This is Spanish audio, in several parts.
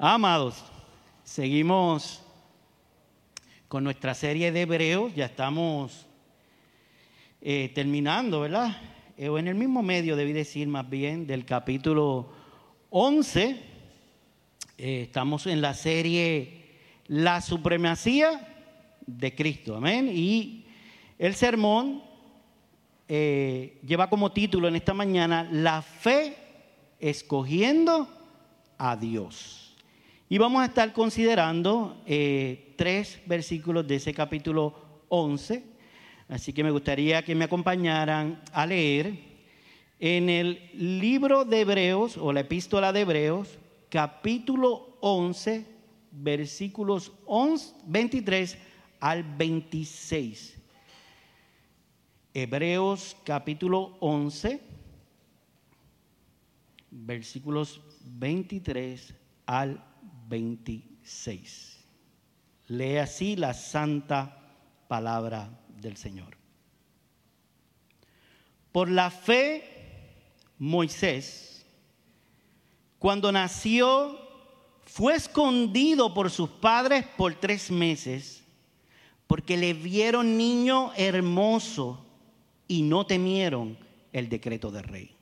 Amados, seguimos con nuestra serie de Hebreos, ya estamos eh, terminando, ¿verdad? Eh, o en el mismo medio, debí decir más bien, del capítulo 11. Eh, estamos en la serie La supremacía de Cristo, amén. Y el sermón lleva como título en esta mañana La fe escogiendo a Dios. Y vamos a estar considerando eh, tres versículos de ese capítulo 11. Así que me gustaría que me acompañaran a leer en el libro de Hebreos o la epístola de Hebreos, capítulo 11, versículos 11, 23 al 26. Hebreos capítulo 11, versículos 23 al 26. Lee así la santa palabra del Señor. Por la fe, Moisés, cuando nació, fue escondido por sus padres por tres meses, porque le vieron niño hermoso y no temieron el decreto del rey.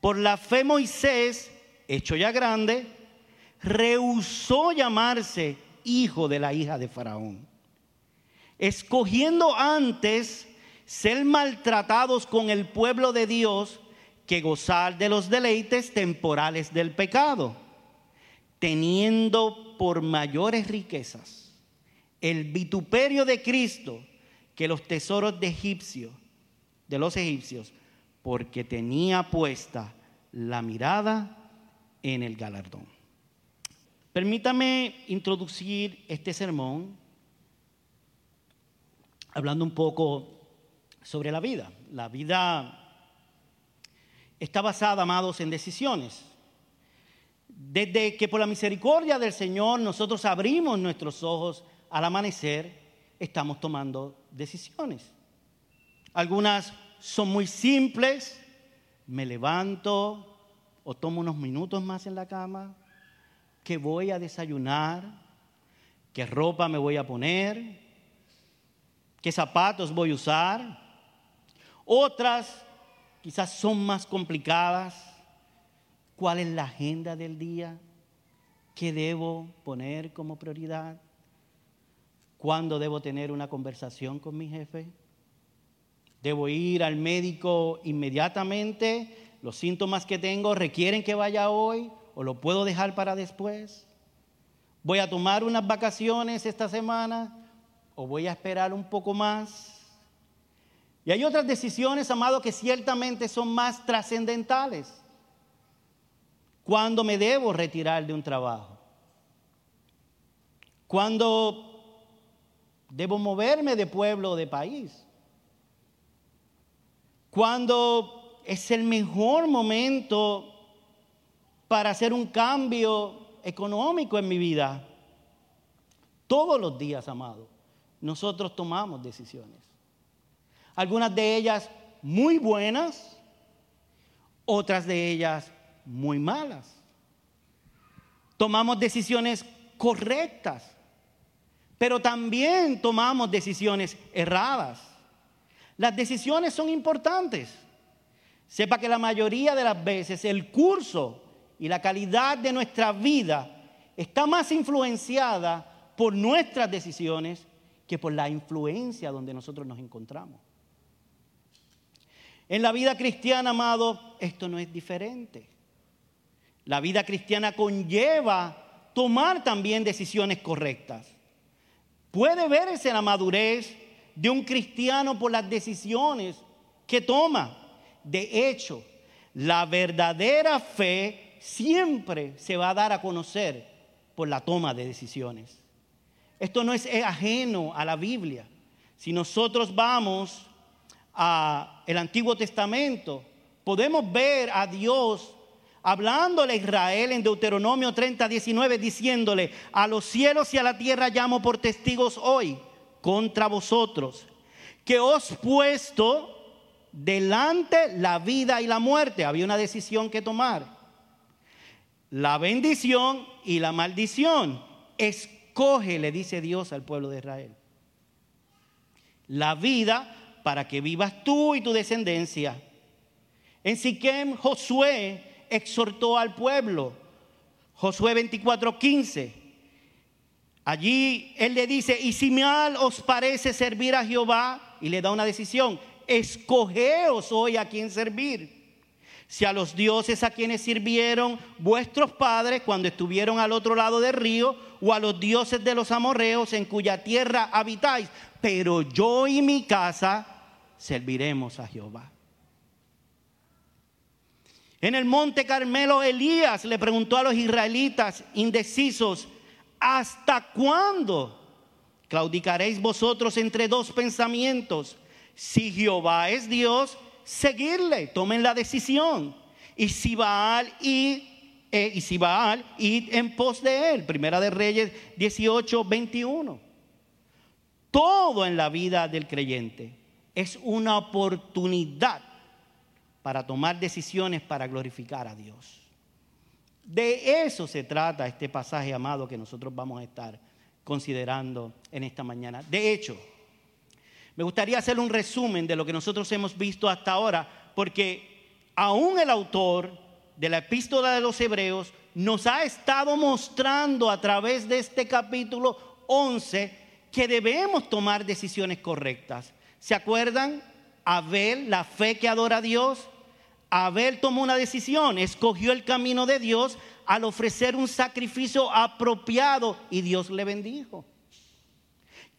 Por la fe Moisés, hecho ya grande, rehusó llamarse hijo de la hija de Faraón, escogiendo antes ser maltratados con el pueblo de Dios que gozar de los deleites temporales del pecado, teniendo por mayores riquezas el vituperio de Cristo que los tesoros de egipcio, de los egipcios, porque tenía puesta la mirada en el galardón. Permítame introducir este sermón hablando un poco sobre la vida. La vida está basada, amados, en decisiones. Desde que por la misericordia del Señor nosotros abrimos nuestros ojos al amanecer, estamos tomando decisiones. Algunas son muy simples, me levanto o tomo unos minutos más en la cama, qué voy a desayunar, qué ropa me voy a poner, qué zapatos voy a usar. Otras quizás son más complicadas. ¿Cuál es la agenda del día? ¿Qué debo poner como prioridad? ¿Cuándo debo tener una conversación con mi jefe? ¿Debo ir al médico inmediatamente? ¿Los síntomas que tengo requieren que vaya hoy? O lo puedo dejar para después? ¿Voy a tomar unas vacaciones esta semana o voy a esperar un poco más? Y hay otras decisiones, amado, que ciertamente son más trascendentales. ¿Cuándo me debo retirar de un trabajo? ¿Cuándo debo moverme de pueblo o de país? ¿Cuándo es el mejor momento para hacer un cambio económico en mi vida. Todos los días, amado, nosotros tomamos decisiones. Algunas de ellas muy buenas, otras de ellas muy malas. Tomamos decisiones correctas, pero también tomamos decisiones erradas. Las decisiones son importantes. Sepa que la mayoría de las veces el curso y la calidad de nuestra vida está más influenciada por nuestras decisiones que por la influencia donde nosotros nos encontramos. En la vida cristiana, amado, esto no es diferente. La vida cristiana conlleva tomar también decisiones correctas. Puede verse la madurez de un cristiano por las decisiones que toma. De hecho, la verdadera fe siempre se va a dar a conocer por la toma de decisiones. Esto no es ajeno a la Biblia. Si nosotros vamos al Antiguo Testamento, podemos ver a Dios hablándole a Israel en Deuteronomio 30, 19, diciéndole, a los cielos y a la tierra llamo por testigos hoy contra vosotros, que os puesto delante la vida y la muerte. Había una decisión que tomar la bendición y la maldición. Escoge, le dice Dios al pueblo de Israel. La vida para que vivas tú y tu descendencia. En Siquem, Josué exhortó al pueblo. Josué 24:15. Allí él le dice, y si mal os parece servir a Jehová, y le da una decisión, escogeos hoy a quien servir. Si a los dioses a quienes sirvieron vuestros padres cuando estuvieron al otro lado del río, o a los dioses de los amorreos en cuya tierra habitáis, pero yo y mi casa serviremos a Jehová. En el monte Carmelo, Elías le preguntó a los israelitas indecisos, ¿hasta cuándo claudicaréis vosotros entre dos pensamientos? Si Jehová es Dios, seguirle, tomen la decisión. Y si Baal y, eh, y si Baal, id en pos de él. Primera de Reyes 18, 21. Todo en la vida del creyente es una oportunidad para tomar decisiones para glorificar a Dios. De eso se trata este pasaje amado que nosotros vamos a estar considerando en esta mañana. De hecho, me gustaría hacer un resumen de lo que nosotros hemos visto hasta ahora, porque aún el autor de la epístola de los Hebreos nos ha estado mostrando a través de este capítulo 11 que debemos tomar decisiones correctas. ¿Se acuerdan? Abel, la fe que adora a Dios. Abel tomó una decisión, escogió el camino de Dios al ofrecer un sacrificio apropiado y Dios le bendijo.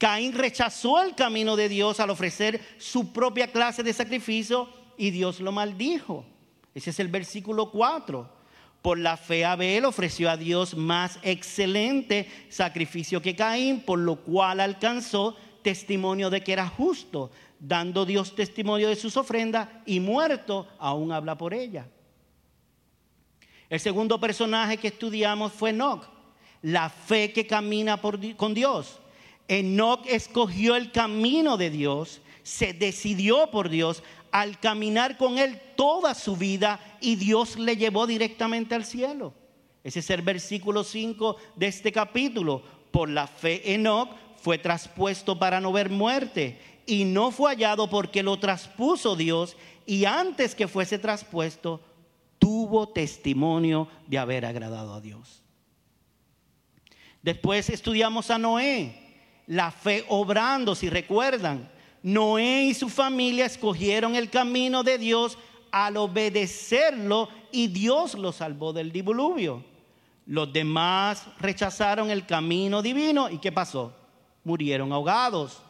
Caín rechazó el camino de Dios al ofrecer su propia clase de sacrificio y Dios lo maldijo. Ese es el versículo 4. Por la fe Abel ofreció a Dios más excelente sacrificio que Caín, por lo cual alcanzó testimonio de que era justo, dando Dios testimonio de sus ofrendas y muerto aún habla por ella. El segundo personaje que estudiamos fue Enoch, la fe que camina con Dios. Enoch escogió el camino de Dios, se decidió por Dios al caminar con él toda su vida y Dios le llevó directamente al cielo. Ese es el versículo 5 de este capítulo. Por la fe Enoch fue traspuesto para no ver muerte y no fue hallado porque lo traspuso Dios y antes que fuese traspuesto tuvo testimonio de haber agradado a Dios. Después estudiamos a Noé la fe obrando, si recuerdan. Noé y su familia escogieron el camino de Dios al obedecerlo y Dios los salvó del diluvio. Los demás rechazaron el camino divino y ¿qué pasó? Murieron ahogados.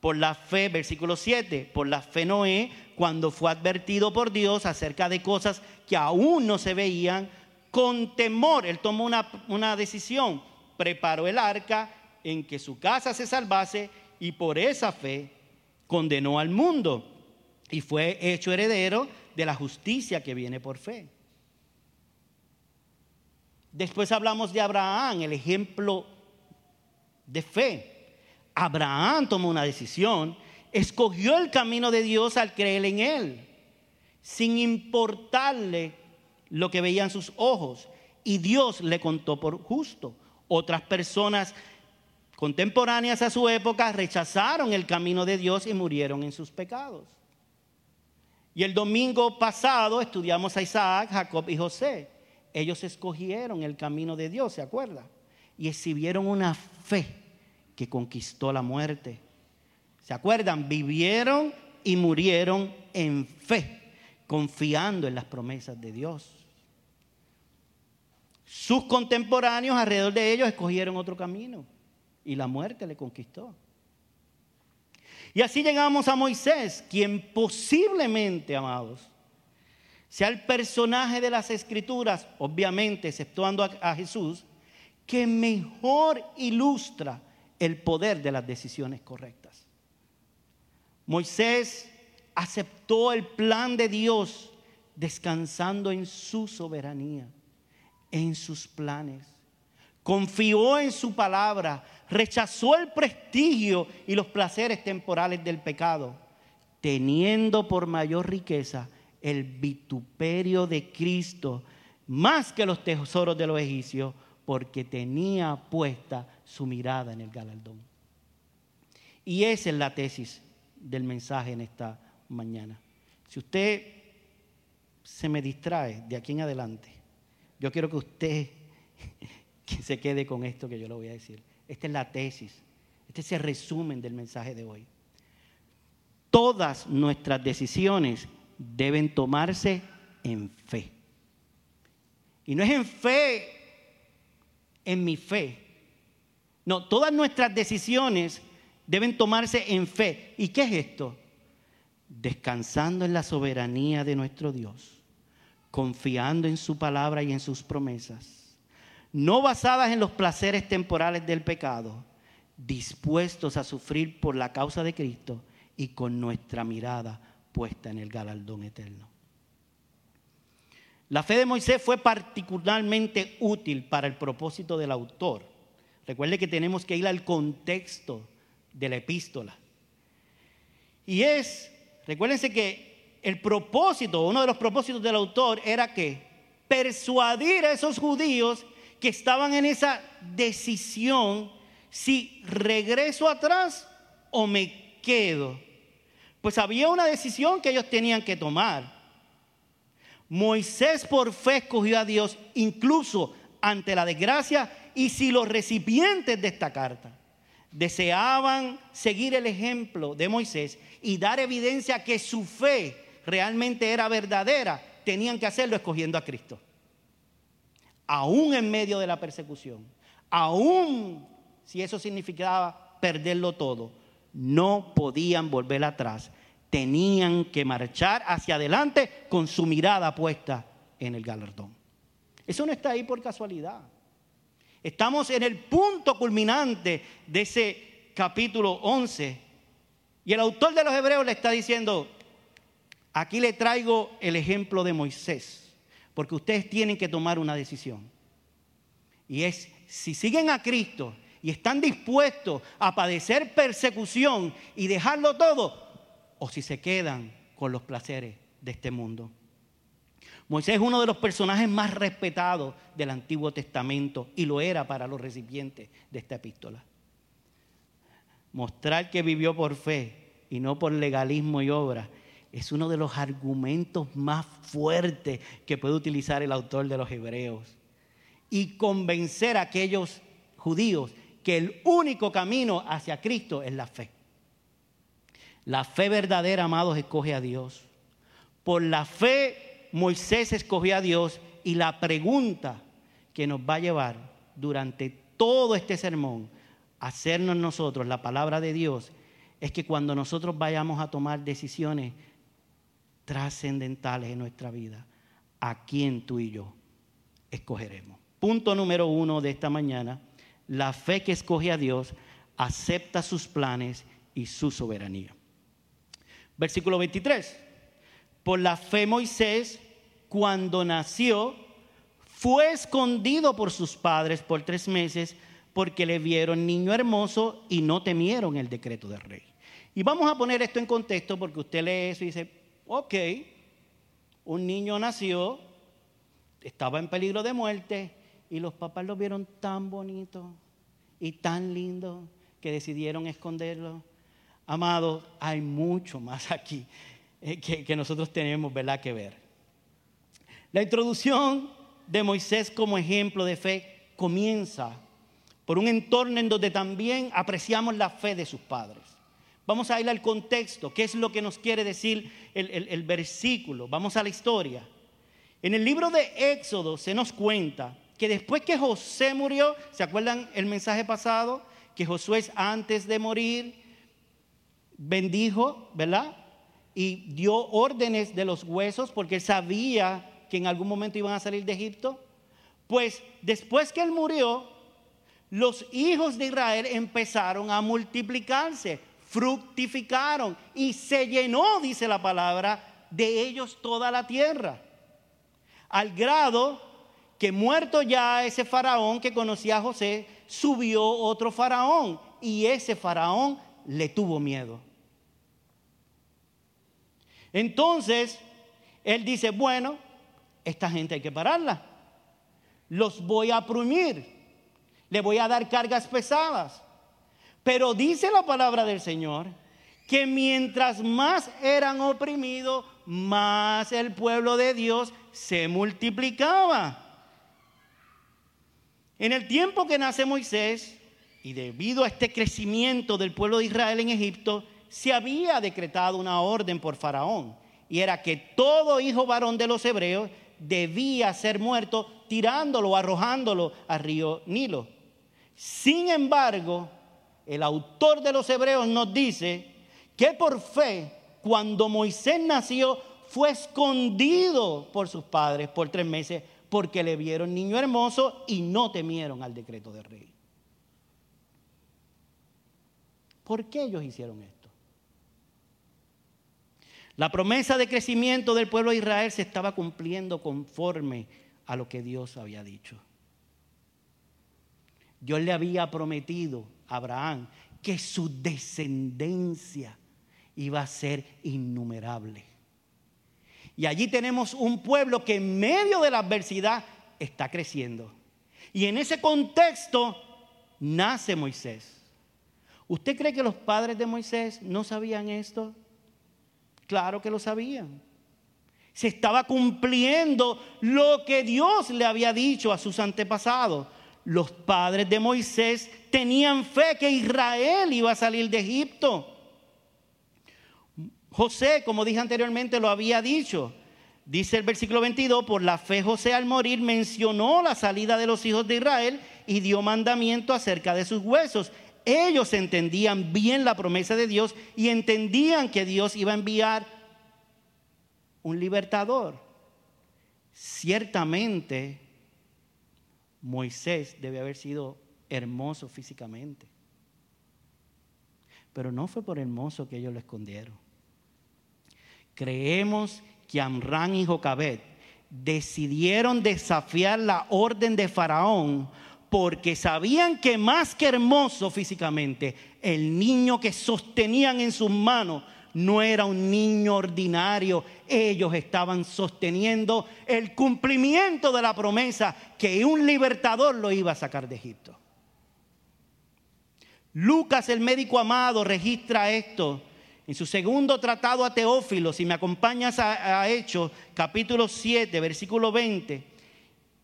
Por la fe, versículo 7, por la fe Noé, cuando fue advertido por Dios acerca de cosas que aún no se veían, con temor, él tomó una, una decisión, preparó el arca en que su casa se salvase y por esa fe condenó al mundo y fue hecho heredero de la justicia que viene por fe. Después hablamos de Abraham, el ejemplo de fe. Abraham tomó una decisión, escogió el camino de Dios al creer en él, sin importarle lo que veían sus ojos, y Dios le contó por justo. Otras personas contemporáneas a su época rechazaron el camino de Dios y murieron en sus pecados. Y el domingo pasado estudiamos a Isaac, Jacob y José. Ellos escogieron el camino de Dios, ¿se acuerda? Y exhibieron una fe que conquistó la muerte. ¿Se acuerdan? Vivieron y murieron en fe, confiando en las promesas de Dios. Sus contemporáneos alrededor de ellos escogieron otro camino y la muerte le conquistó. Y así llegamos a Moisés, quien posiblemente, amados, sea el personaje de las escrituras, obviamente exceptuando a, Jesús, que mejor ilustra el poder de las decisiones correctas. Moisés aceptó el plan de Dios descansando en su soberanía, en sus planes. Confió en su palabra, rechazó el prestigio y los placeres temporales del pecado, teniendo por mayor riqueza el vituperio de Cristo más que los tesoros de los egipcios, porque tenía puesta su mirada en el galardón. Y esa es la tesis del mensaje en esta mañana. Si usted se me distrae de aquí en adelante, yo quiero que usted que se quede con esto que yo le voy a decir. Esta es la tesis, este es el resumen del mensaje de hoy. Todas nuestras decisiones deben tomarse en fe. Y no es en fe, en mi fe. No, todas nuestras decisiones deben tomarse en fe. ¿Y qué es esto? Descansando en la soberanía de nuestro Dios, confiando en su palabra y en sus promesas, no basadas en los placeres temporales del pecado, dispuestos a sufrir por la causa de Cristo y con nuestra mirada puesta en el galardón eterno. La fe de Moisés fue particularmente útil para el propósito del autor. Recuerde que tenemos que ir al contexto de la epístola. Y es, recuérdense que el propósito, uno de los propósitos del autor era que persuadir a esos judíos que estaban en esa decisión si regreso atrás o me quedo. Pues había una decisión que ellos tenían que tomar. Moisés por fe escogió a Dios incluso ante la desgracia y si los recipientes de esta carta deseaban seguir el ejemplo de Moisés y dar evidencia que su fe realmente era verdadera, tenían que hacerlo escogiendo a Cristo. Aún en medio de la persecución, aún si eso significaba perderlo todo, no podían volver atrás tenían que marchar hacia adelante con su mirada puesta en el galardón. Eso no está ahí por casualidad. Estamos en el punto culminante de ese capítulo 11 y el autor de los Hebreos le está diciendo, aquí le traigo el ejemplo de Moisés, porque ustedes tienen que tomar una decisión. Y es, si siguen a Cristo y están dispuestos a padecer persecución y dejarlo todo, o si se quedan con los placeres de este mundo. Moisés es uno de los personajes más respetados del Antiguo Testamento y lo era para los recipientes de esta epístola. Mostrar que vivió por fe y no por legalismo y obra es uno de los argumentos más fuertes que puede utilizar el autor de los Hebreos. Y convencer a aquellos judíos que el único camino hacia Cristo es la fe. La fe verdadera, amados, escoge a Dios. Por la fe Moisés escogió a Dios y la pregunta que nos va a llevar durante todo este sermón a hacernos nosotros la palabra de Dios es que cuando nosotros vayamos a tomar decisiones trascendentales en nuestra vida, ¿a quién tú y yo escogeremos? Punto número uno de esta mañana, la fe que escoge a Dios acepta sus planes y su soberanía. Versículo 23. Por la fe Moisés, cuando nació, fue escondido por sus padres por tres meses porque le vieron niño hermoso y no temieron el decreto del rey. Y vamos a poner esto en contexto porque usted lee eso y dice, ok, un niño nació, estaba en peligro de muerte y los papás lo vieron tan bonito y tan lindo que decidieron esconderlo. Amado, hay mucho más aquí eh, que, nosotros tenemos ¿verdad? que ver. La introducción de Moisés como ejemplo de fe comienza por un entorno en donde también apreciamos la fe de sus padres. Vamos a ir al contexto, qué es lo que nos quiere decir el, el versículo. Vamos a la historia. En el libro de Éxodo se nos cuenta que después que José murió, ¿se acuerdan el mensaje pasado? Que Josué antes de morir bendijo, ¿verdad? Y dio órdenes de los huesos porque sabía que en algún momento iban a salir de Egipto. Pues después que él murió, los hijos de Israel empezaron a multiplicarse, fructificaron y se llenó, dice la palabra, de ellos toda la tierra. Al grado que muerto ya ese faraón que conocía a José, subió otro faraón y ese faraón le tuvo miedo. Entonces, él dice, bueno, esta gente hay que pararla. los voy a oprimir, le voy a dar cargas pesadas. Pero dice la palabra del Señor que mientras más eran oprimidos, más el pueblo de Dios se multiplicaba. En el tiempo que nace Moisés, y debido a este crecimiento del pueblo de Israel en Egipto, se había decretado una orden por Faraón, y era que todo hijo varón de los hebreos debía ser muerto tirándolo o arrojándolo al río Nilo. Sin embargo, el autor de los hebreos nos dice que por fe, cuando Moisés nació, fue escondido por sus padres por tres meses porque le vieron niño hermoso y no temieron al decreto del rey. ¿Por qué ellos hicieron esto? La promesa de crecimiento del pueblo de Israel se estaba cumpliendo conforme a lo que Dios había dicho. Dios le había prometido Abraham que su descendencia iba a ser innumerable. Y allí tenemos un pueblo que en medio de la adversidad está creciendo. Y en ese contexto nace Moisés. ¿Usted cree que los padres de Moisés no sabían esto? Claro que lo sabían. Se estaba cumpliendo lo que Dios le había dicho a sus antepasados. Los padres de Moisés tenían fe que Israel iba a salir de Egipto. José, como dije anteriormente, lo había dicho. Dice el versículo 22, por la fe José al morir mencionó la salida de los hijos de Israel y dio mandamiento acerca de sus huesos. Ellos entendían bien la promesa de Dios y entendían que Dios iba a enviar un libertador. Ciertamente, Moisés debe haber sido hermoso físicamente, pero no fue por hermoso que ellos lo escondieron. Creemos que Amrán y Jocabet decidieron desafiar la orden de Faraón porque sabían que más que hermoso físicamente, el niño que sostenían en sus manos no era un niño ordinario. Ellos estaban sosteniendo el cumplimiento de la promesa que un libertador lo iba a sacar de Egipto. Lucas, el médico amado, registra esto en su segundo tratado a Teófilo, si me acompañas a, Hechos, capítulo 7, versículo 20,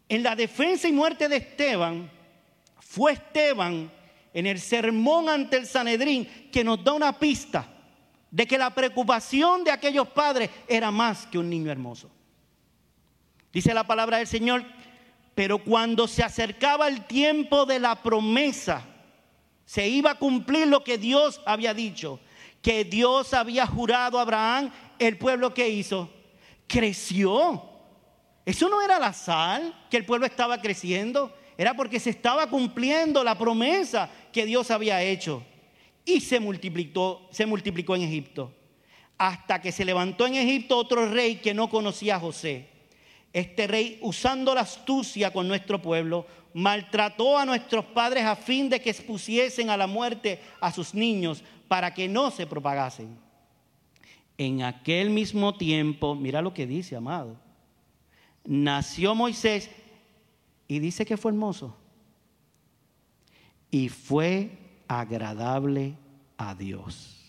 en la defensa y muerte de Esteban, fue Esteban en el sermón ante el Sanedrín que nos da una pista de que la preocupación de aquellos padres era más que un niño hermoso. Dice la palabra del Señor, pero cuando se acercaba el tiempo de la promesa, se iba a cumplir lo que Dios había dicho que Dios había jurado a Abraham, el pueblo que hizo, creció. Eso no era la sal que el pueblo estaba creciendo, era porque se estaba cumpliendo la promesa que Dios había hecho. Y se multiplicó, se multiplicó en Egipto. Hasta que se levantó en Egipto otro rey que no conocía a José. Este rey, usando la astucia con nuestro pueblo, maltrató a nuestros padres a fin de que expusiesen a la muerte a sus niños para que no se propagasen. En aquel mismo tiempo, mira lo que dice, amado, nació Moisés y dice que fue hermoso y fue agradable a Dios.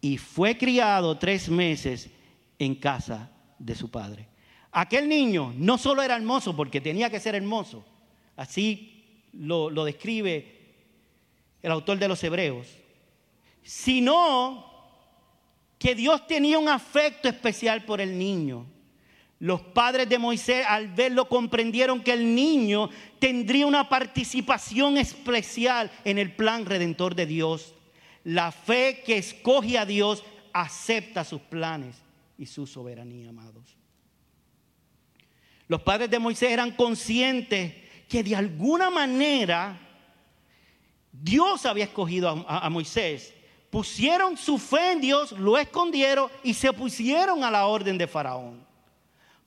Y fue criado tres meses en casa de su padre. Aquel niño no solo era hermoso porque tenía que ser hermoso, así lo, lo describe el autor de los Hebreos, sino que Dios tenía un afecto especial por el niño. Los padres de Moisés al verlo comprendieron que el niño tendría una participación especial en el plan redentor de Dios. La fe que escoge a Dios acepta sus planes y su soberanía, amados. Los padres de Moisés eran conscientes que de alguna manera Dios había escogido a, Moisés pusieron su fe en Dios, lo escondieron y se pusieron a la orden de Faraón.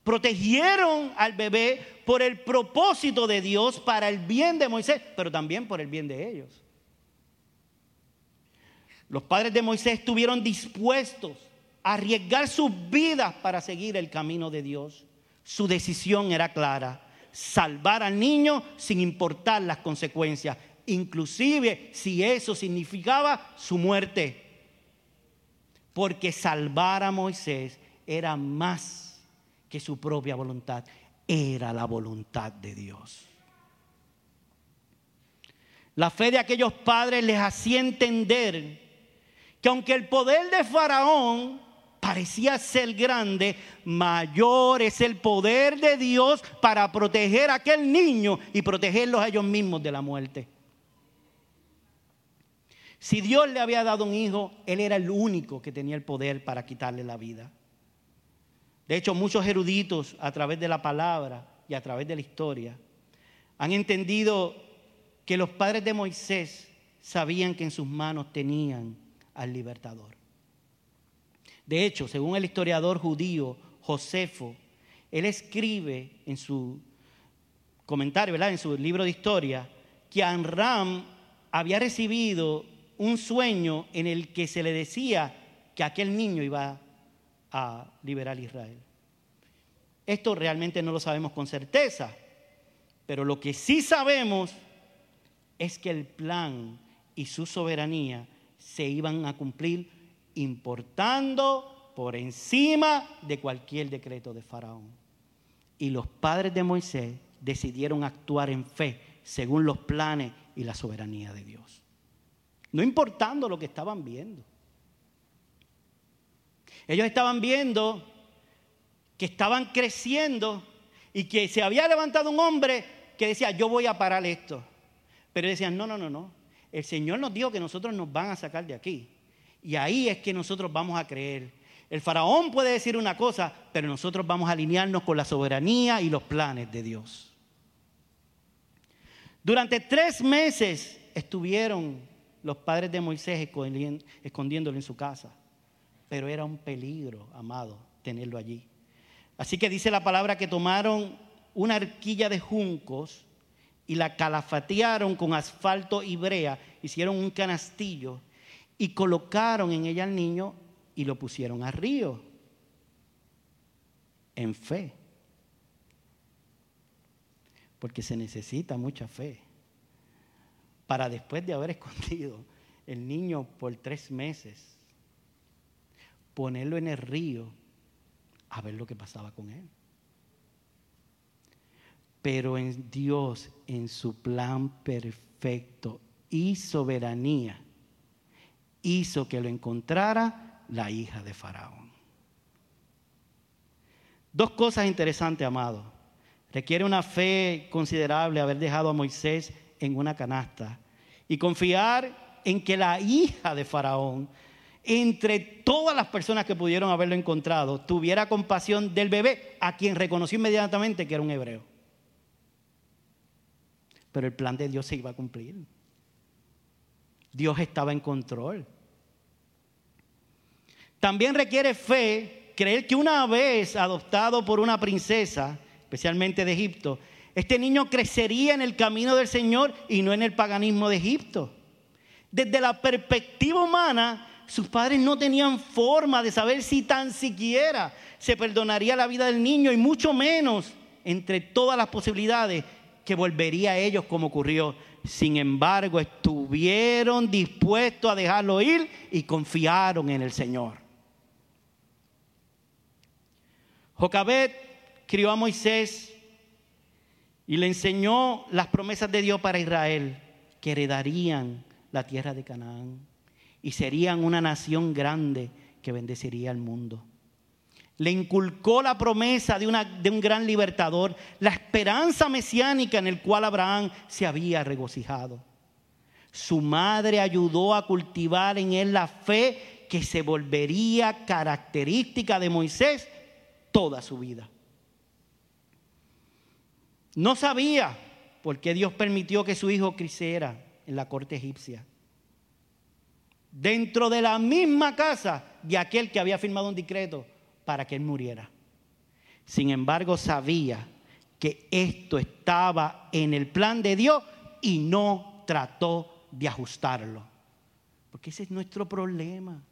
Protegieron al bebé por el propósito de Dios para el bien de Moisés, pero también por el bien de ellos. Los padres de Moisés estuvieron dispuestos a arriesgar sus vidas para seguir el camino de Dios. Su decisión era clara, salvar al niño sin importar las consecuencias, inclusive si eso significaba su muerte. Porque salvar a Moisés era más que su propia voluntad, era la voluntad de Dios. La fe de aquellos padres les hacía entender que aunque el poder de Faraón parecía ser grande, mayor es el poder de Dios para proteger a aquel niño y protegerlos a ellos mismos de la muerte. Si Dios le había dado un hijo, Él era el único que tenía el poder para quitarle la vida. De hecho, muchos eruditos a través de la palabra y a través de la historia han entendido que los padres de Moisés sabían que en sus manos tenían al libertador. De hecho, según el historiador judío Josefo, él escribe en su comentario, en su libro de historia, que Anram había recibido un sueño en el que se le decía que aquel niño iba a liberar Israel. Esto realmente no lo sabemos con certeza, pero lo que sí sabemos es que el plan y su soberanía se iban a cumplir importando por encima de cualquier decreto de Faraón. Y los padres de Moisés decidieron actuar en fe según los planes y la soberanía de Dios. No importando lo que estaban viendo. Ellos estaban viendo que estaban creciendo y que se había levantado un hombre que decía, yo voy a parar esto. Pero decían, no, no, no, no. El Señor nos dijo que nosotros nos van a sacar de aquí. Y ahí es que nosotros vamos a creer. El faraón puede decir una cosa, pero nosotros vamos a alinearnos con la soberanía y los planes de Dios. Durante tres meses estuvieron los padres de Moisés escondiéndolo en su casa. Pero era un peligro, amado, tenerlo allí. Así que dice la palabra que tomaron una arquilla de juncos y la calafatearon con asfalto y brea, hicieron un canastillo y colocaron en ella al niño y lo pusieron al río en fe. Porque se necesita mucha fe para después de haber escondido el niño por tres meses, ponerlo en el río a ver lo que pasaba con él. Pero en Dios, en su plan perfecto y soberanía, hizo que lo encontrara la hija de Faraón. Dos cosas interesantes, amado. Requiere una fe considerable haber dejado a Moisés en una canasta y confiar en que la hija de Faraón, entre todas las personas que pudieron haberlo encontrado, tuviera compasión del bebé, a quien reconoció inmediatamente que era un hebreo. Pero el plan de Dios se iba a cumplir. Dios estaba en control. También requiere fe creer que una vez adoptado por una princesa, especialmente de Egipto, este niño crecería en el camino del Señor y no en el paganismo de Egipto. Desde la perspectiva humana, sus padres no tenían forma de saber si tan siquiera se perdonaría la vida del niño y mucho menos entre todas las posibilidades que volvería a ellos como ocurrió. Sin embargo, estuvieron dispuestos a dejarlo ir y confiaron en el Señor. Jocabet crió a Moisés y le enseñó las promesas de Dios para Israel, que heredarían la tierra de Canaán y serían una nación grande que bendeciría al mundo. Le inculcó la promesa de, un gran libertador, la esperanza mesiánica en el cual Abraham se había regocijado. Su madre ayudó a cultivar en él la fe que se volvería característica de Moisés toda su vida. No sabía por qué Dios permitió que su hijo creciera en la corte egipcia. Dentro de la misma casa de aquel que había firmado un decreto para que él muriera. Sin embargo, sabía que esto estaba en el plan de Dios y no trató de ajustarlo. Porque ese es nuestro problema.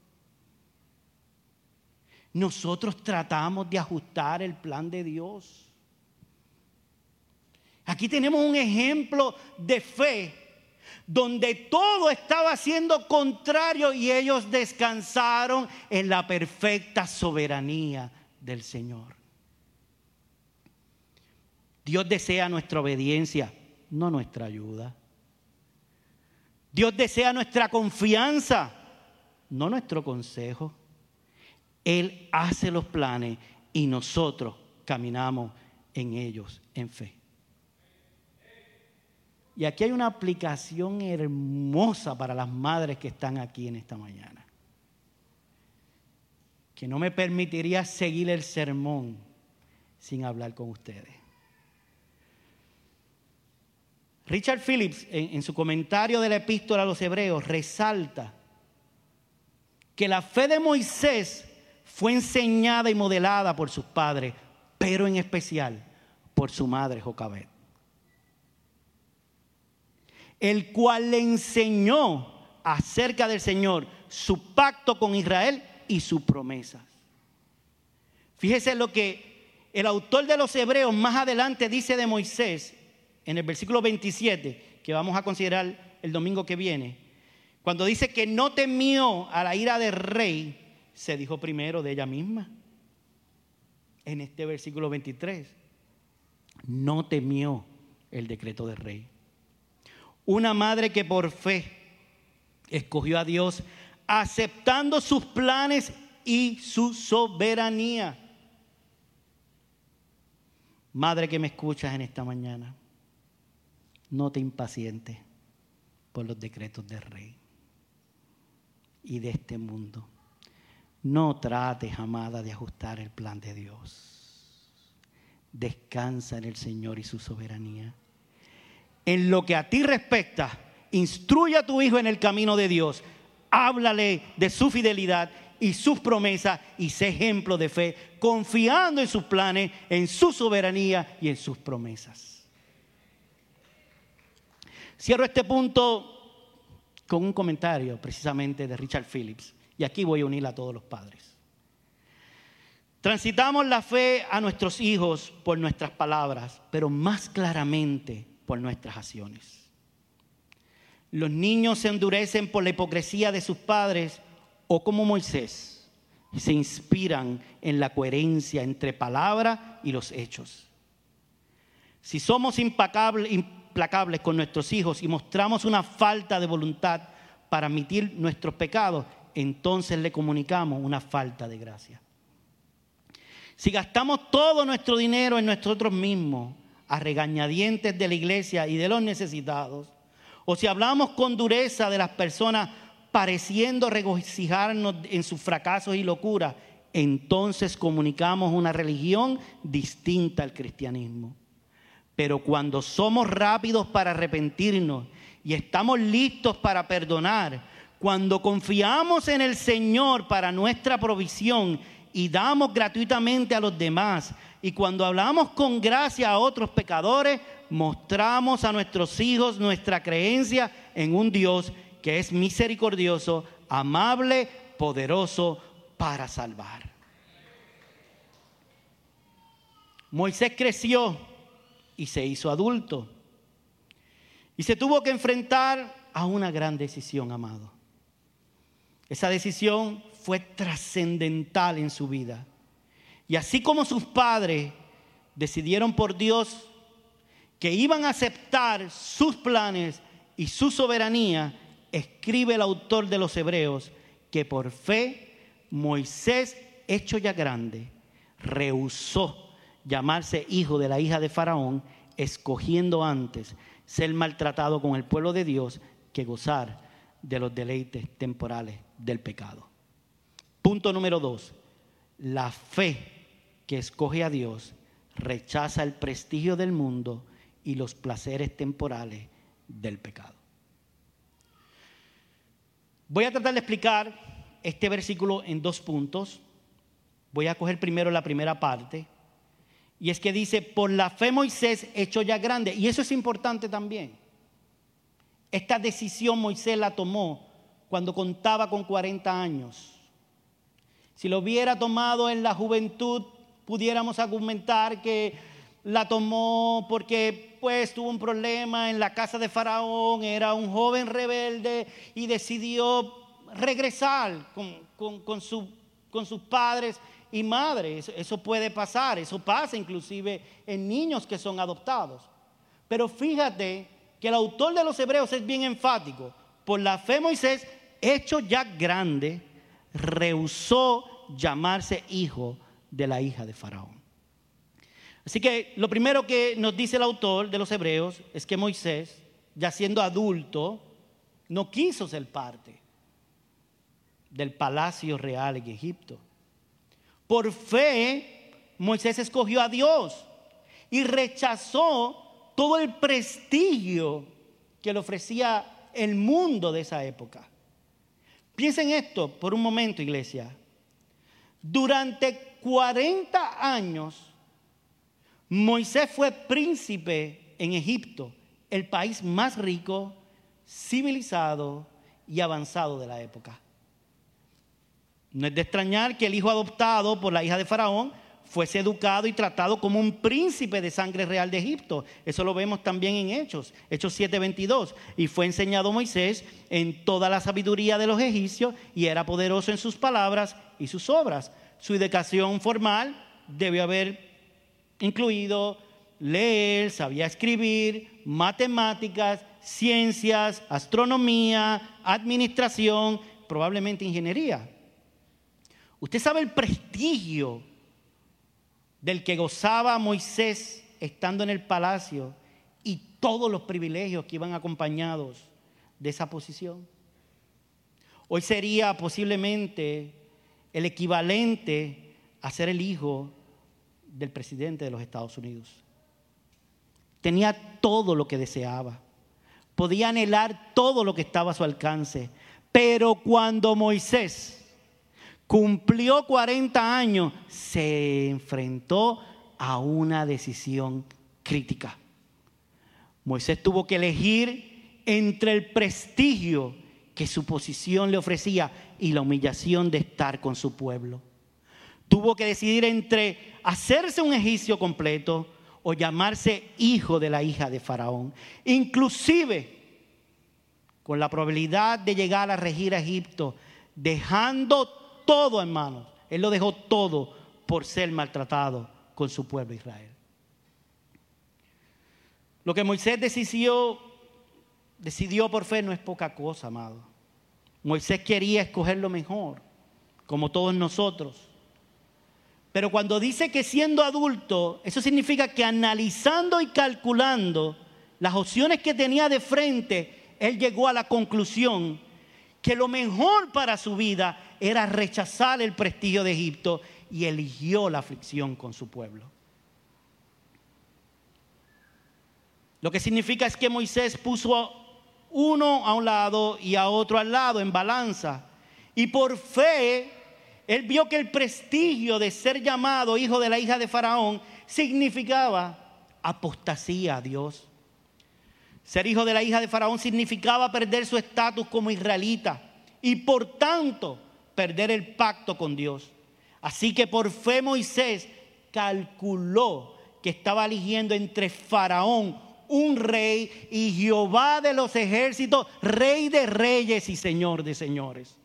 Nosotros tratamos de ajustar el plan de Dios. Aquí tenemos un ejemplo de fe donde todo estaba siendo contrario y ellos descansaron en la perfecta soberanía del Señor. Dios desea nuestra obediencia, no nuestra ayuda. Dios desea nuestra confianza, no nuestro consejo. Él hace los planes y nosotros caminamos en ellos en fe. Y aquí hay una aplicación hermosa para las madres que están aquí en esta mañana. Que no me permitiría seguir el sermón sin hablar con ustedes. Richard Phillips, en, su comentario de la epístola a los hebreos, resalta que la fe de Moisés fue enseñada y modelada por sus padres, pero en especial por su madre Jocabet, el cual le enseñó acerca del Señor su pacto con Israel y sus promesas. Fíjese lo que el autor de los Hebreos más adelante dice de Moisés en el versículo 27, que vamos a considerar el domingo que viene, cuando dice que no temió a la ira del rey, se dijo primero de ella misma. En este versículo 23, no temió el decreto del rey. Una madre que por fe escogió a Dios, aceptando sus planes y su soberanía. Madre que me escuchas en esta mañana no te impacientes por los decretos del rey y de este mundo. No trates, amada, de ajustar el plan de Dios. Descansa en el Señor y su soberanía. En lo que a ti respecta, instruye a tu hijo en el camino de Dios. Háblale de su fidelidad y sus promesas y sé ejemplo de fe, confiando en sus planes, en su soberanía y en sus promesas. Cierro este punto con un comentario precisamente de Richard Phillips. Y aquí voy a unir a todos los padres. Transitamos la fe a nuestros hijos por nuestras palabras, pero más claramente por nuestras acciones. Los niños se endurecen por la hipocresía de sus padres o como Moisés, se inspiran en la coherencia entre palabra y los hechos. Si somos implacables con nuestros hijos y mostramos una falta de voluntad para admitir nuestros pecados, entonces le comunicamos una falta de gracia. Si gastamos todo nuestro dinero en nosotros mismos, a regañadientes de la iglesia y de los necesitados, o si hablamos con dureza de las personas pareciendo regocijarnos en sus fracasos y locuras, entonces comunicamos una religión distinta al cristianismo. Pero cuando somos rápidos para arrepentirnos y estamos listos para perdonar, cuando confiamos en el Señor para nuestra provisión y damos gratuitamente a los demás, y cuando hablamos con gracia a otros pecadores, mostramos a nuestros hijos nuestra creencia en un Dios que es misericordioso, amable, poderoso para salvar. Moisés creció y se hizo adulto. Y se tuvo que enfrentar a una gran decisión, amado. Esa decisión fue trascendental en su vida. Y así como sus padres decidieron por Dios que iban a aceptar sus planes y su soberanía, escribe el autor de los Hebreos que por fe Moisés, hecho ya grande, rehusó llamarse hijo de la hija de Faraón, escogiendo antes ser maltratado con el pueblo de Dios que gozar de los deleites temporales del pecado. Punto número dos, la fe que escoge a Dios rechaza el prestigio del mundo y los placeres temporales del pecado. Voy a tratar de explicar este versículo en dos puntos. Voy a coger primero la primera parte y es que dice, por la fe Moisés hecho ya grande. Y eso es importante también. Esta decisión Moisés la tomó cuando contaba con 40 años. Si lo hubiera tomado en la juventud, pudiéramos argumentar que la tomó porque pues tuvo un problema en la casa de Faraón, era un joven rebelde y decidió regresar con, sus padres y madres. Eso puede pasar, eso pasa inclusive en niños que son adoptados. Pero fíjate que el autor de los Hebreos es bien enfático. Por la fe Moisés, hecho ya grande, rehusó llamarse hijo de la hija de Faraón. Así que lo primero que nos dice el autor de los Hebreos es que Moisés, ya siendo adulto, no quiso ser parte del palacio real en Egipto. Por fe, Moisés escogió a Dios y rechazó todo el prestigio que le ofrecía el mundo de esa época. Piensen esto por un momento, iglesia. Durante 40 años, Moisés fue príncipe en Egipto, el país más rico, civilizado y avanzado de la época. No es de extrañar que el hijo adoptado por la hija de Faraón fuese educado y tratado como un príncipe de sangre real de Egipto. Eso lo vemos también en Hechos, Hechos 7:22. Y fue enseñado Moisés en toda la sabiduría de los egipcios y era poderoso en sus palabras y sus obras. Su educación formal debió haber incluido leer, sabía escribir, matemáticas, ciencias, astronomía, administración, probablemente ingeniería. Usted sabe el prestigio del que gozaba Moisés estando en el palacio y todos los privilegios que iban acompañados de esa posición. Hoy sería posiblemente el equivalente a ser el hijo del presidente de los Estados Unidos. Tenía todo lo que deseaba. Podía anhelar todo lo que estaba a su alcance. Pero cuando Moisés cumplió 40 años, se enfrentó a una decisión crítica. Moisés tuvo que elegir entre el prestigio que su posición le ofrecía y la humillación de estar con su pueblo. Tuvo que decidir entre hacerse un egipcio completo o llamarse hijo de la hija de Faraón. Inclusive con la probabilidad de llegar a regir a Egipto, dejando todo en manos. Él lo dejó todo por ser maltratado con su pueblo Israel. Lo que Moisés decidió, decidió por fe no es poca cosa, amado. Moisés quería escoger lo mejor, como todos nosotros. Pero cuando dice que siendo adulto, eso significa que analizando y calculando las opciones que tenía de frente, él llegó a la conclusión que lo mejor para su vida era rechazar el prestigio de Egipto y eligió la aflicción con su pueblo. Lo que significa es que Moisés puso uno a un lado y a otro al lado en balanza. Y por fe él vio que el prestigio de ser llamado hijo de la hija de Faraón significaba apostasía a Dios. Ser hijo de la hija de Faraón significaba perder su estatus como israelita y por tanto perder el pacto con Dios. Así que por fe Moisés calculó que estaba eligiendo entre Faraón, un rey, y Jehová de los ejércitos, rey de reyes y señor de señores.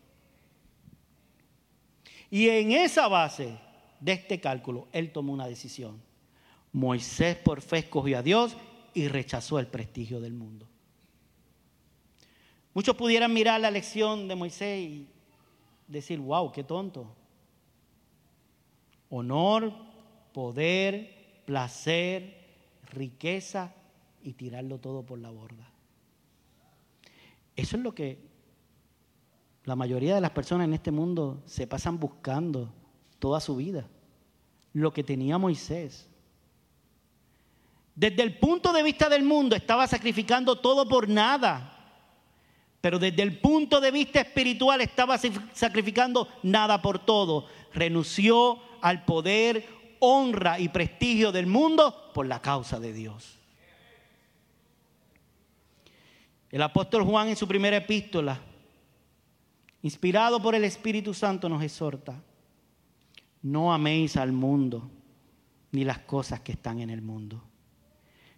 Y en esa base de este cálculo, él tomó una decisión. Moisés por fe escogió a Dios y rechazó el prestigio del mundo. Muchos pudieran mirar la lección de Moisés y decir, wow, qué tonto. Honor, poder, placer, riqueza y tirarlo todo por la borda. Eso es lo que la mayoría de las personas en este mundo se pasan buscando toda su vida. Lo que tenía Moisés. Desde el punto de vista del mundo estaba sacrificando todo por nada. Pero desde el punto de vista espiritual estaba sacrificando nada por todo. Renunció al poder, honra y prestigio del mundo por la causa de Dios. El apóstol Juan en su primera epístola inspirado por el Espíritu Santo, nos exhorta, no améis al mundo ni las cosas que están en el mundo.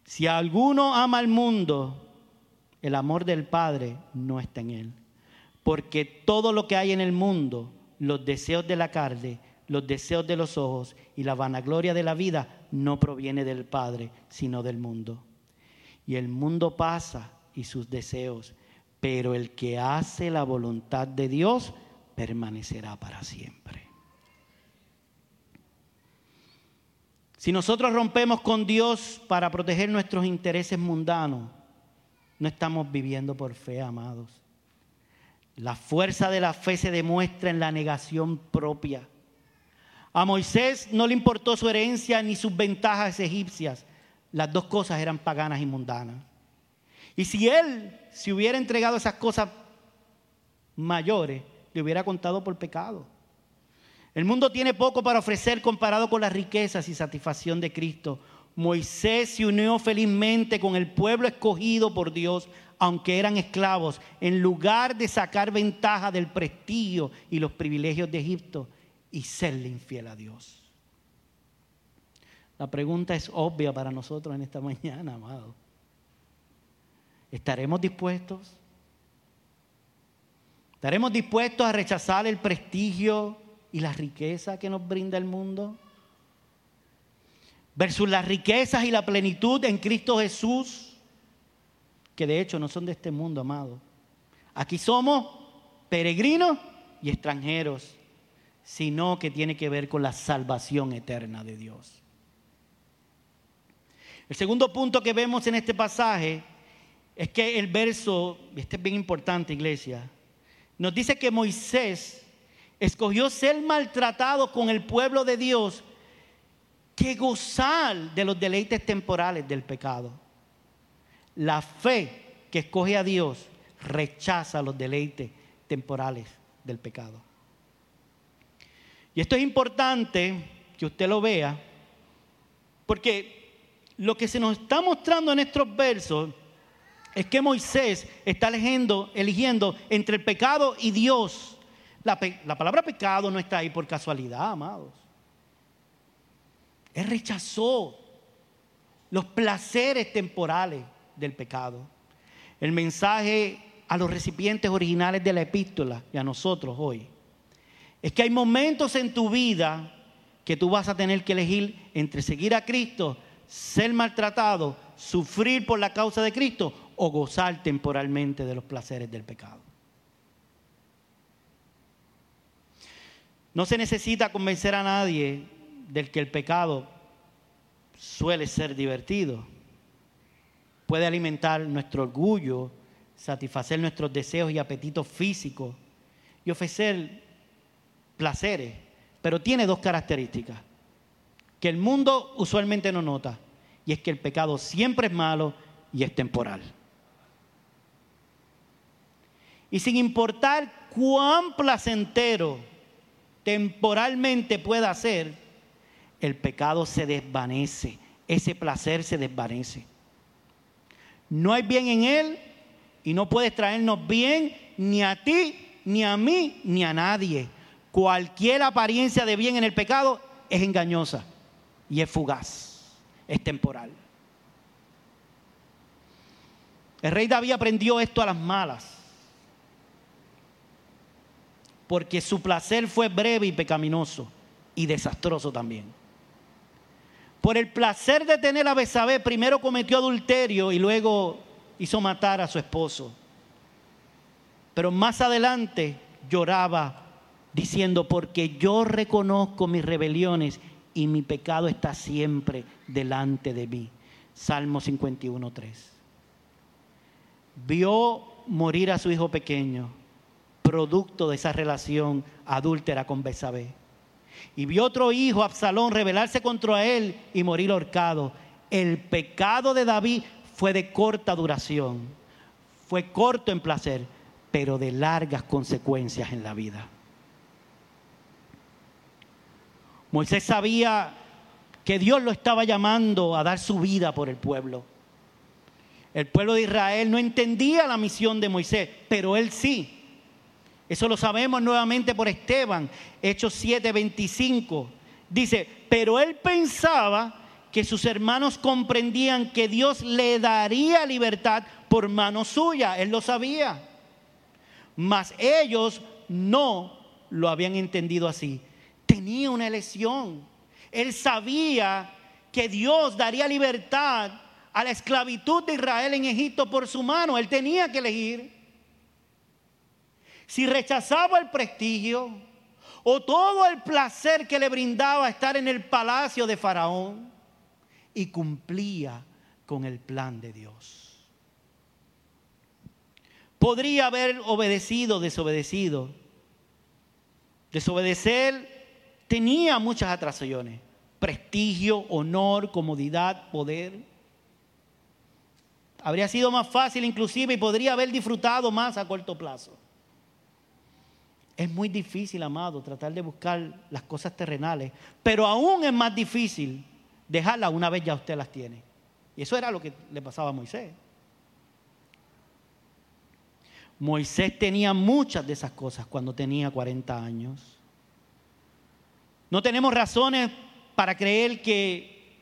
Si alguno ama al mundo, el amor del Padre no está en él. Porque todo lo que hay en el mundo, los deseos de la carne, los deseos de los ojos y la vanagloria de la vida, no proviene del Padre, sino del mundo. Y el mundo pasa y sus deseos, pero el que hace la voluntad de Dios permanecerá para siempre. Si nosotros rompemos con Dios para proteger nuestros intereses mundanos, no estamos viviendo por fe, amados. La fuerza de la fe se demuestra en la negación propia. A Moisés no le importó su herencia ni sus ventajas egipcias. Las dos cosas eran paganas y mundanas. Y si él se hubiera entregado esas cosas mayores, le hubiera contado por pecado. El mundo tiene poco para ofrecer comparado con las riquezas y satisfacción de Cristo. Moisés se unió felizmente con el pueblo escogido por Dios, aunque eran esclavos, en lugar de sacar ventaja del prestigio y los privilegios de Egipto y serle infiel a Dios. La pregunta es obvia para nosotros en esta mañana, amado. ¿Estaremos dispuestos? ¿Estaremos dispuestos a rechazar el prestigio y la riqueza que nos brinda el mundo? Versus las riquezas y la plenitud en Cristo Jesús, que de hecho no son de este mundo, amado. Aquí somos peregrinos y extranjeros, sino que tiene que ver con la salvación eterna de Dios. El segundo punto que vemos en este pasaje es que el verso, este es bien importante iglesia, nos dice que Moisés escogió ser maltratado con el pueblo de Dios que gozar de los deleites temporales del pecado. La fe que escoge a Dios rechaza los deleites temporales del pecado. Y esto es importante que usted lo vea, porque lo que se nos está mostrando en estos versos es que Moisés está eligiendo, eligiendo entre el pecado y Dios. La, la, palabra pecado no está ahí por casualidad, amados. Él rechazó los placeres temporales del pecado. El mensaje a los recipientes originales de la epístola y a nosotros hoy es que hay momentos en tu vida que tú vas a tener que elegir entre seguir a Cristo, ser maltratado, sufrir por la causa de Cristo o gozar temporalmente de los placeres del pecado. No se necesita convencer a nadie del que el pecado suele ser divertido. Puede alimentar nuestro orgullo, satisfacer nuestros deseos y apetitos físicos y ofrecer placeres, pero tiene dos características que el mundo usualmente no nota, y es que el pecado siempre es malo y es temporal. Y sin importar cuán placentero temporalmente pueda ser, el pecado se desvanece, ese placer se desvanece. No hay bien en él y no puedes traernos bien ni a ti, ni a mí, ni a nadie. Cualquier apariencia de bien en el pecado es engañosa y es fugaz, es temporal. El rey David aprendió esto a las malas porque su placer fue breve y pecaminoso y desastroso también. Por el placer de tener a Besabé, primero cometió adulterio y luego hizo matar a su esposo. Pero más adelante lloraba diciendo, porque yo reconozco mis rebeliones y mi pecado está siempre delante de mí. Salmo 51.3. Vio morir a su hijo pequeño producto de esa relación adúltera con Besabé. Y vio otro hijo, Absalón, rebelarse contra él y morir ahorcado. El pecado de David fue de corta duración, fue corto en placer, pero de largas consecuencias en la vida. Moisés sabía que Dios lo estaba llamando a dar su vida por el pueblo. El pueblo de Israel no entendía la misión de Moisés, pero él sí. Eso lo sabemos nuevamente por Esteban, Hechos 7:25. Dice, pero él pensaba que sus hermanos comprendían que Dios le daría libertad por mano suya. Él lo sabía. Mas ellos no lo habían entendido así. Tenía una elección. Él sabía que Dios daría libertad a la esclavitud de Israel en Egipto por su mano. Él tenía que elegir. Si rechazaba el prestigio o todo el placer que le brindaba estar en el palacio de Faraón y cumplía con el plan de Dios. Podría haber obedecido, desobedecido. Desobedecer tenía muchas atracciones prestigio, honor, comodidad, poder. Habría sido más fácil inclusive y podría haber disfrutado más a corto plazo. Es muy difícil, amado, tratar de buscar las cosas terrenales, pero aún es más difícil dejarlas una vez ya usted las tiene. Y eso era lo que le pasaba a Moisés. Moisés tenía muchas de esas cosas cuando tenía 40 años. No tenemos razones para creer que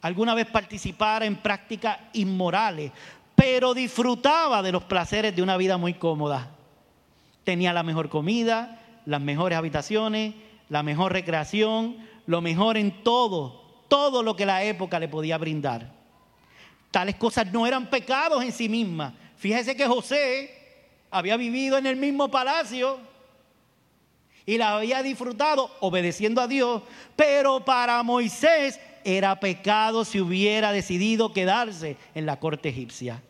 alguna vez participara en prácticas inmorales, pero disfrutaba de los placeres de una vida muy cómoda. Tenía la mejor comida, las mejores habitaciones, la mejor recreación, lo mejor en todo, todo lo que la época le podía brindar. Tales cosas no eran pecados en sí mismas. Fíjese que José había vivido en el mismo palacio y la había disfrutado obedeciendo a Dios, pero para Moisés era pecado si hubiera decidido quedarse en la corte egipcia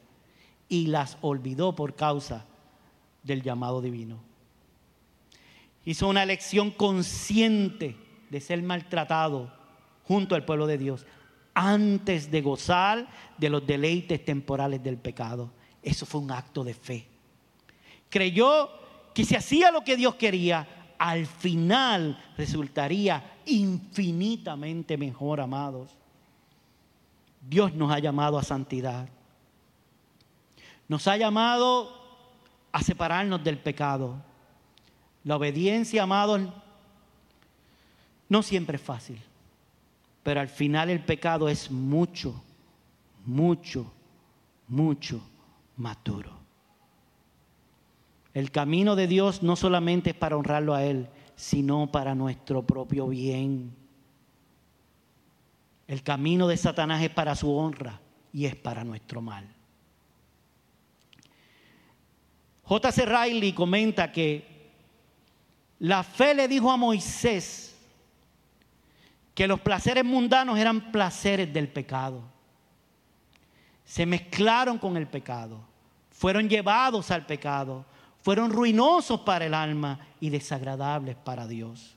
y las olvidó por causa del llamado divino. Hizo una elección consciente de ser maltratado junto al pueblo de Dios antes de gozar de los deleites temporales del pecado. Eso fue un acto de fe. Creyó que si hacía lo que Dios quería, al final resultaría infinitamente mejor, amados. Dios nos ha llamado a santidad. Nos ha llamado a separarnos del pecado. La obediencia, amados, no siempre es fácil, pero al final el pecado es mucho, mucho, mucho más duro. El camino de Dios no solamente es para honrarlo a Él, sino para nuestro propio bien. El camino de Satanás es para su honra y es para nuestro mal. J.C. Riley comenta que la fe le dijo a Moisés que los placeres mundanos eran placeres del pecado. Se mezclaron con el pecado, fueron llevados al pecado fueron ruinosos para el alma y desagradables para Dios.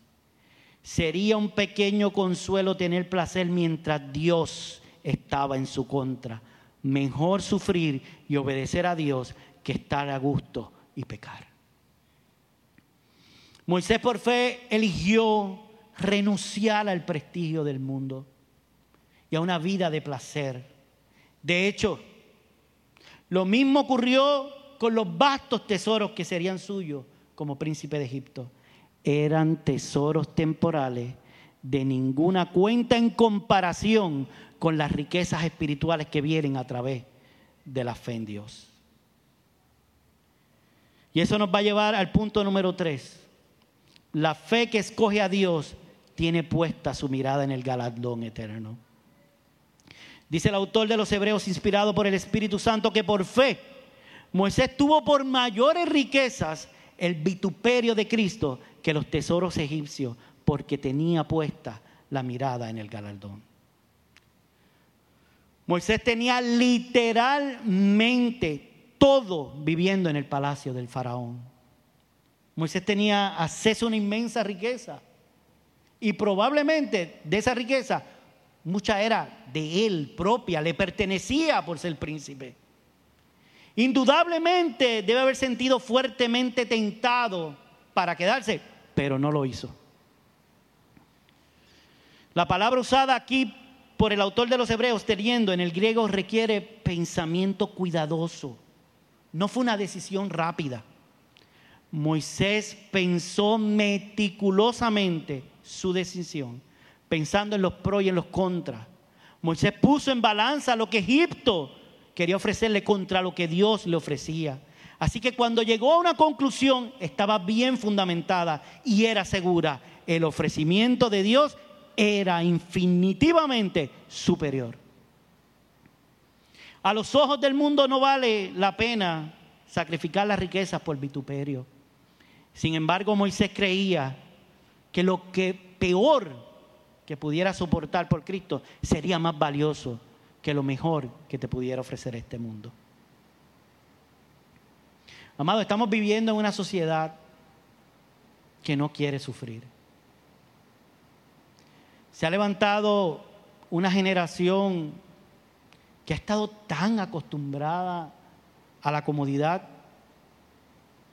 Sería un pequeño consuelo tener placer mientras Dios estaba en su contra. Mejor sufrir y obedecer a Dios que estar a gusto y pecar. Moisés por fe eligió renunciar al prestigio del mundo y a una vida de placer. De hecho, lo mismo ocurrió con los vastos tesoros que serían suyos como príncipe de Egipto. Eran tesoros temporales de ninguna cuenta en comparación con las riquezas espirituales que vienen a través de la fe en Dios. Y eso nos va a llevar al punto número tres. La fe que escoge a Dios tiene puesta su mirada en el galardón eterno. Dice el autor de los Hebreos, inspirado por el Espíritu Santo, que por fe Moisés tuvo por mayores riquezas el vituperio de Cristo que los tesoros egipcios, porque tenía puesta la mirada en el galardón. Moisés tenía literalmente todo viviendo en el palacio del faraón. Moisés tenía acceso a una inmensa riqueza. Y probablemente de esa riqueza, mucha era de él propia, le pertenecía por ser príncipe. Indudablemente debe haber sentido fuertemente tentado para quedarse, pero no lo hizo. La palabra usada aquí por el autor de los Hebreos, teniendo en el griego, requiere pensamiento cuidadoso. No fue una decisión rápida. Moisés pensó meticulosamente su decisión, pensando en los pros y en los contras. Moisés puso en balanza lo que Egipto quería ofrecerle contra lo que Dios le ofrecía. Así que cuando llegó a una conclusión estaba bien fundamentada y era segura. El ofrecimiento de Dios era infinitivamente superior. A los ojos del mundo no vale la pena sacrificar las riquezas por vituperio. Sin embargo, Moisés creía que lo que peor que pudiera soportar por Cristo sería más valioso que lo mejor que te pudiera ofrecer este mundo. Amado, estamos viviendo en una sociedad que no quiere sufrir. Se ha levantado una generación que ha estado tan acostumbrada a la comodidad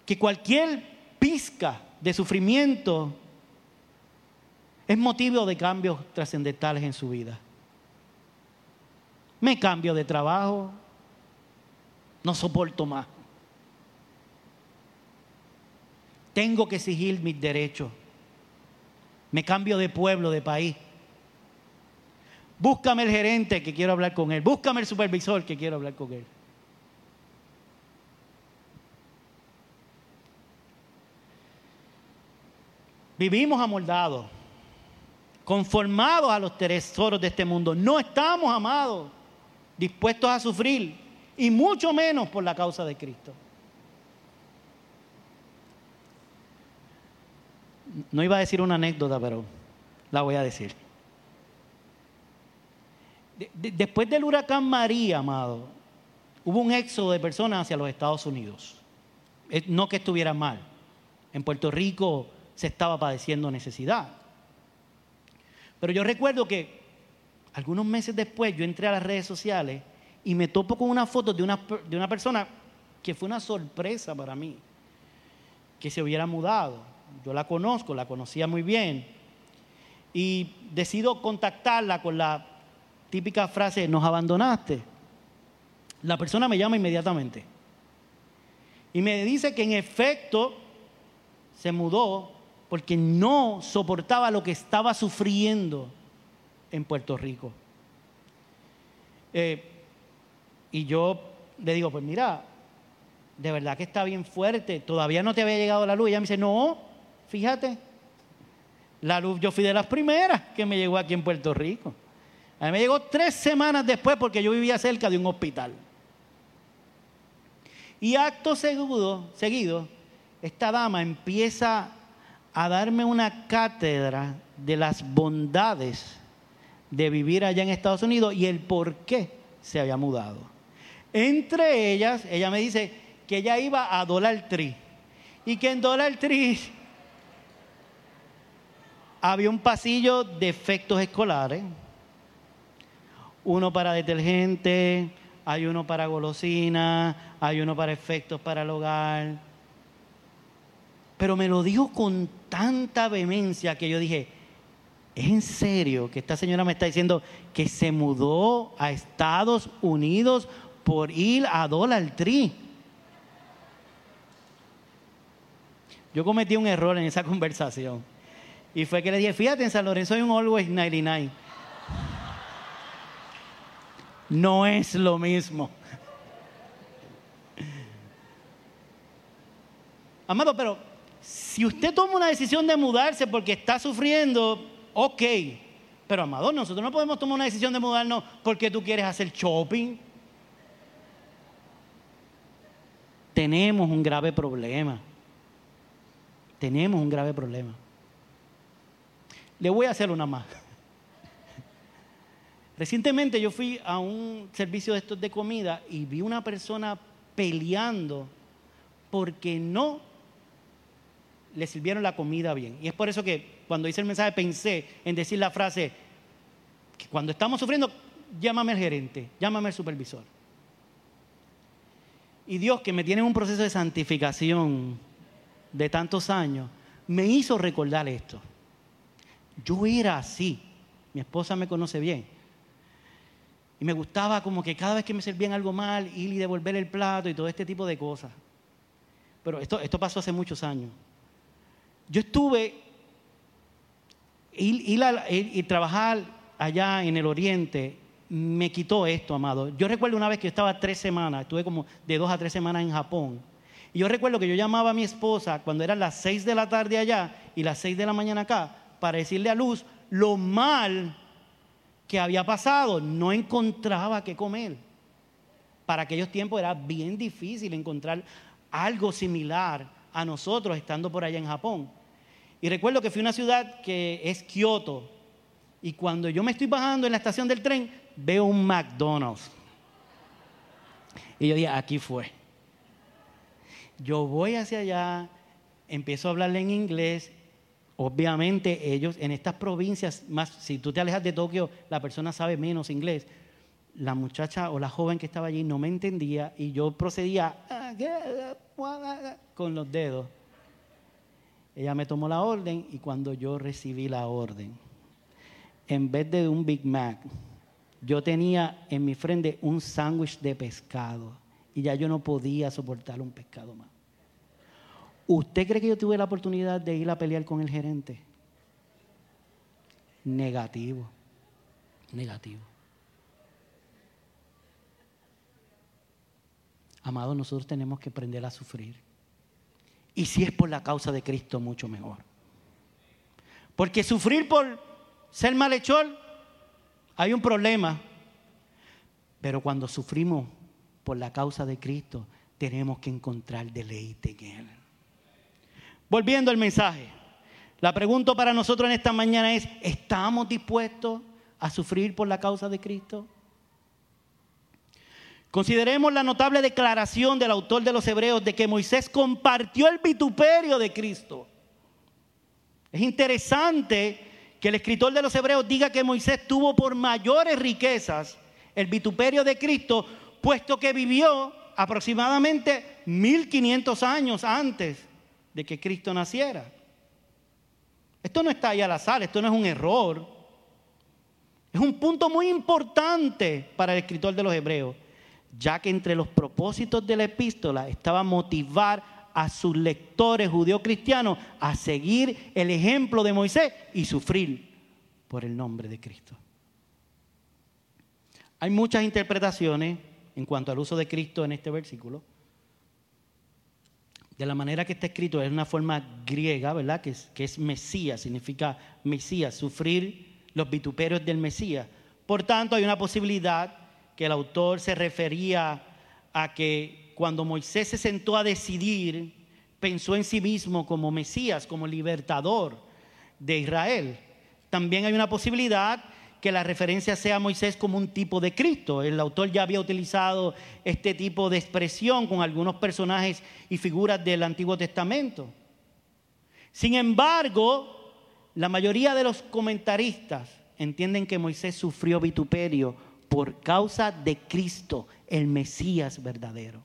que cualquier pizca de sufrimiento es motivo de cambios trascendentales en su vida. Me cambio de trabajo, no soporto más. Tengo que exigir mis derechos. Me cambio de pueblo, de país. Búscame el gerente que quiero hablar con él. Búscame el supervisor que quiero hablar con él. Vivimos amoldados, conformados a los tesoros de este mundo. No estamos amados, dispuestos a sufrir, y mucho menos por la causa de Cristo. No iba a decir una anécdota, pero la voy a decir. Después del huracán María, amado, hubo un éxodo de personas hacia los Estados Unidos. No que estuviera mal. En Puerto Rico se estaba padeciendo necesidad. Pero yo recuerdo que algunos meses después yo entré a las redes sociales y me topo con una foto de una, de una persona que fue una sorpresa para mí, que se hubiera mudado. Yo la conozco, la conocía muy bien. Y decido contactarla con la típica frase, nos abandonaste. La persona me llama inmediatamente. Y me dice que en efecto se mudó porque no soportaba lo que estaba sufriendo en Puerto Rico. Eh, y yo le digo, pues mira, de verdad que está bien fuerte, todavía no te había llegado la luz. Y ella me dice, no, fíjate, la luz yo fui de las primeras que me llegó aquí en Puerto Rico. A mí me llegó tres semanas después porque yo vivía cerca de un hospital. Y acto seguido, seguido esta dama empieza a darme una cátedra de las bondades de vivir allá en Estados Unidos y el por qué se había mudado. Entre ellas, ella me dice que ella iba a Dollar Tree y que en Dollar Tree había un pasillo de efectos escolares, uno para detergente, hay uno para golosina, hay uno para efectos para el hogar, pero me lo dijo con tanta vehemencia que yo dije, ¿es en serio que esta señora me está diciendo que se mudó a Estados Unidos por ir a Dollar Tree? Yo cometí un error en esa conversación. Y fue que le dije, fíjate, en San Lorenzo hay un Always 99. No es lo mismo. Amado, pero si usted toma una decisión de mudarse porque está sufriendo, ok. Pero amado, nosotros no podemos tomar una decisión de mudarnos porque tú quieres hacer shopping. Tenemos un grave problema. Tenemos un grave problema. Le voy a hacer una más. Recientemente yo fui a un servicio de estos de comida y vi una persona peleando porque no le sirvieron la comida bien. Y es por eso que cuando hice el mensaje pensé en decir la frase, que cuando estamos sufriendo, llámame al gerente, llámame al supervisor. Y Dios, que me tiene en un proceso de santificación de tantos años, me hizo recordar esto. Yo era así, mi esposa me conoce bien. Y me gustaba como que cada vez que me servían algo mal, ir y devolver el plato y todo este tipo de cosas. Pero esto, esto pasó hace muchos años. Yo estuve y trabajar allá en el oriente me quitó esto, amado. Yo recuerdo una vez que yo estaba tres semanas, estuve como de dos a tres semanas en Japón. Y yo recuerdo que yo llamaba a mi esposa cuando eran las seis de la tarde allá y las seis de la mañana acá para decirle a Luz lo mal que había pasado. No encontraba qué comer. Para aquellos tiempos era bien difícil encontrar algo similar a nosotros estando por allá en Japón. Y recuerdo que fui a una ciudad que es Kioto. Y cuando yo me estoy bajando en la estación del tren, veo un McDonald's. Y yo dije, aquí fue. Yo voy hacia allá, empiezo a hablarle en inglés. Obviamente ellos en estas provincias, más si tú te alejas de Tokio, la persona sabe menos inglés. La muchacha o la joven que estaba allí no me entendía y yo procedía con los dedos. Ella me tomó la orden y cuando yo recibí la orden, en vez de un Big Mac, yo tenía en mi frente un sándwich de pescado y ya yo no podía soportar un pescado más. ¿Usted cree que yo tuve la oportunidad de ir a pelear con el gerente? Negativo, negativo. Amados, nosotros tenemos que aprender a sufrir. Y si es por la causa de Cristo, mucho mejor. Porque sufrir por ser malhechor, hay un problema. Pero cuando sufrimos por la causa de Cristo, tenemos que encontrar deleite en Él. Volviendo al mensaje, la pregunta para nosotros en esta mañana es, ¿estamos dispuestos a sufrir por la causa de Cristo? Consideremos la notable declaración del autor de los Hebreos de que Moisés compartió el vituperio de Cristo. Es interesante que el escritor de los Hebreos diga que Moisés tuvo por mayores riquezas el vituperio de Cristo, puesto que vivió aproximadamente 1500 años antes de que Cristo naciera. Esto no está ahí al azar, esto no es un error. Es un punto muy importante para el escritor de los Hebreos, ya que entre los propósitos de la epístola estaba motivar a sus lectores judío-cristianos a seguir el ejemplo de Moisés y sufrir por el nombre de Cristo. Hay muchas interpretaciones en cuanto al uso de Cristo en este versículo. De la manera que está escrito, es una forma griega, ¿verdad? Que es, que es Mesías, significa Mesías, sufrir los vituperios del Mesías. Por tanto, hay una posibilidad que el autor se refería a que cuando Moisés se sentó a decidir, pensó en sí mismo como Mesías, como libertador de Israel. También hay una posibilidad que la referencia sea a Moisés como un tipo de Cristo. El autor ya había utilizado este tipo de expresión con algunos personajes y figuras del Antiguo Testamento. Sin embargo, la mayoría de los comentaristas entienden que Moisés sufrió vituperio por causa de Cristo, el Mesías verdadero.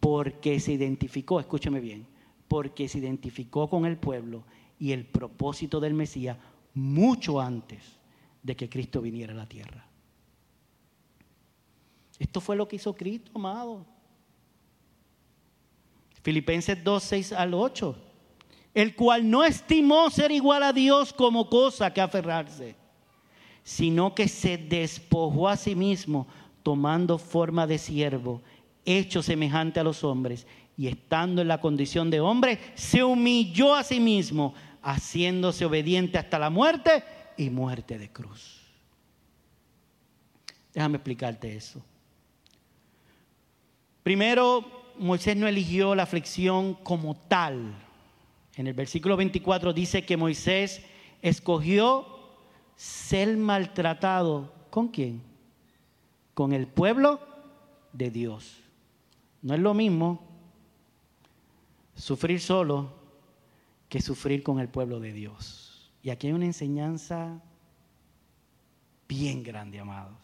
Porque se identificó, escúcheme bien, porque se identificó con el pueblo y el propósito del Mesías mucho antes de que Cristo viniera a la tierra. Esto fue lo que hizo Cristo, amado. Filipenses 2, 6 al 8. El cual no estimó ser igual a Dios como cosa que aferrarse, sino que se despojó a sí mismo, tomando forma de siervo, hecho semejante a los hombres, y estando en la condición de hombre, se humilló a sí mismo, haciéndose obediente hasta la muerte y muerte de cruz. Déjame explicarte eso. Primero, Moisés no eligió la aflicción como tal. En el versículo 24 dice que Moisés escogió ser maltratado. ¿Con quién? Con el pueblo de Dios. No es lo mismo sufrir solo que sufrir con el pueblo de Dios. Y aquí hay una enseñanza bien grande, amados.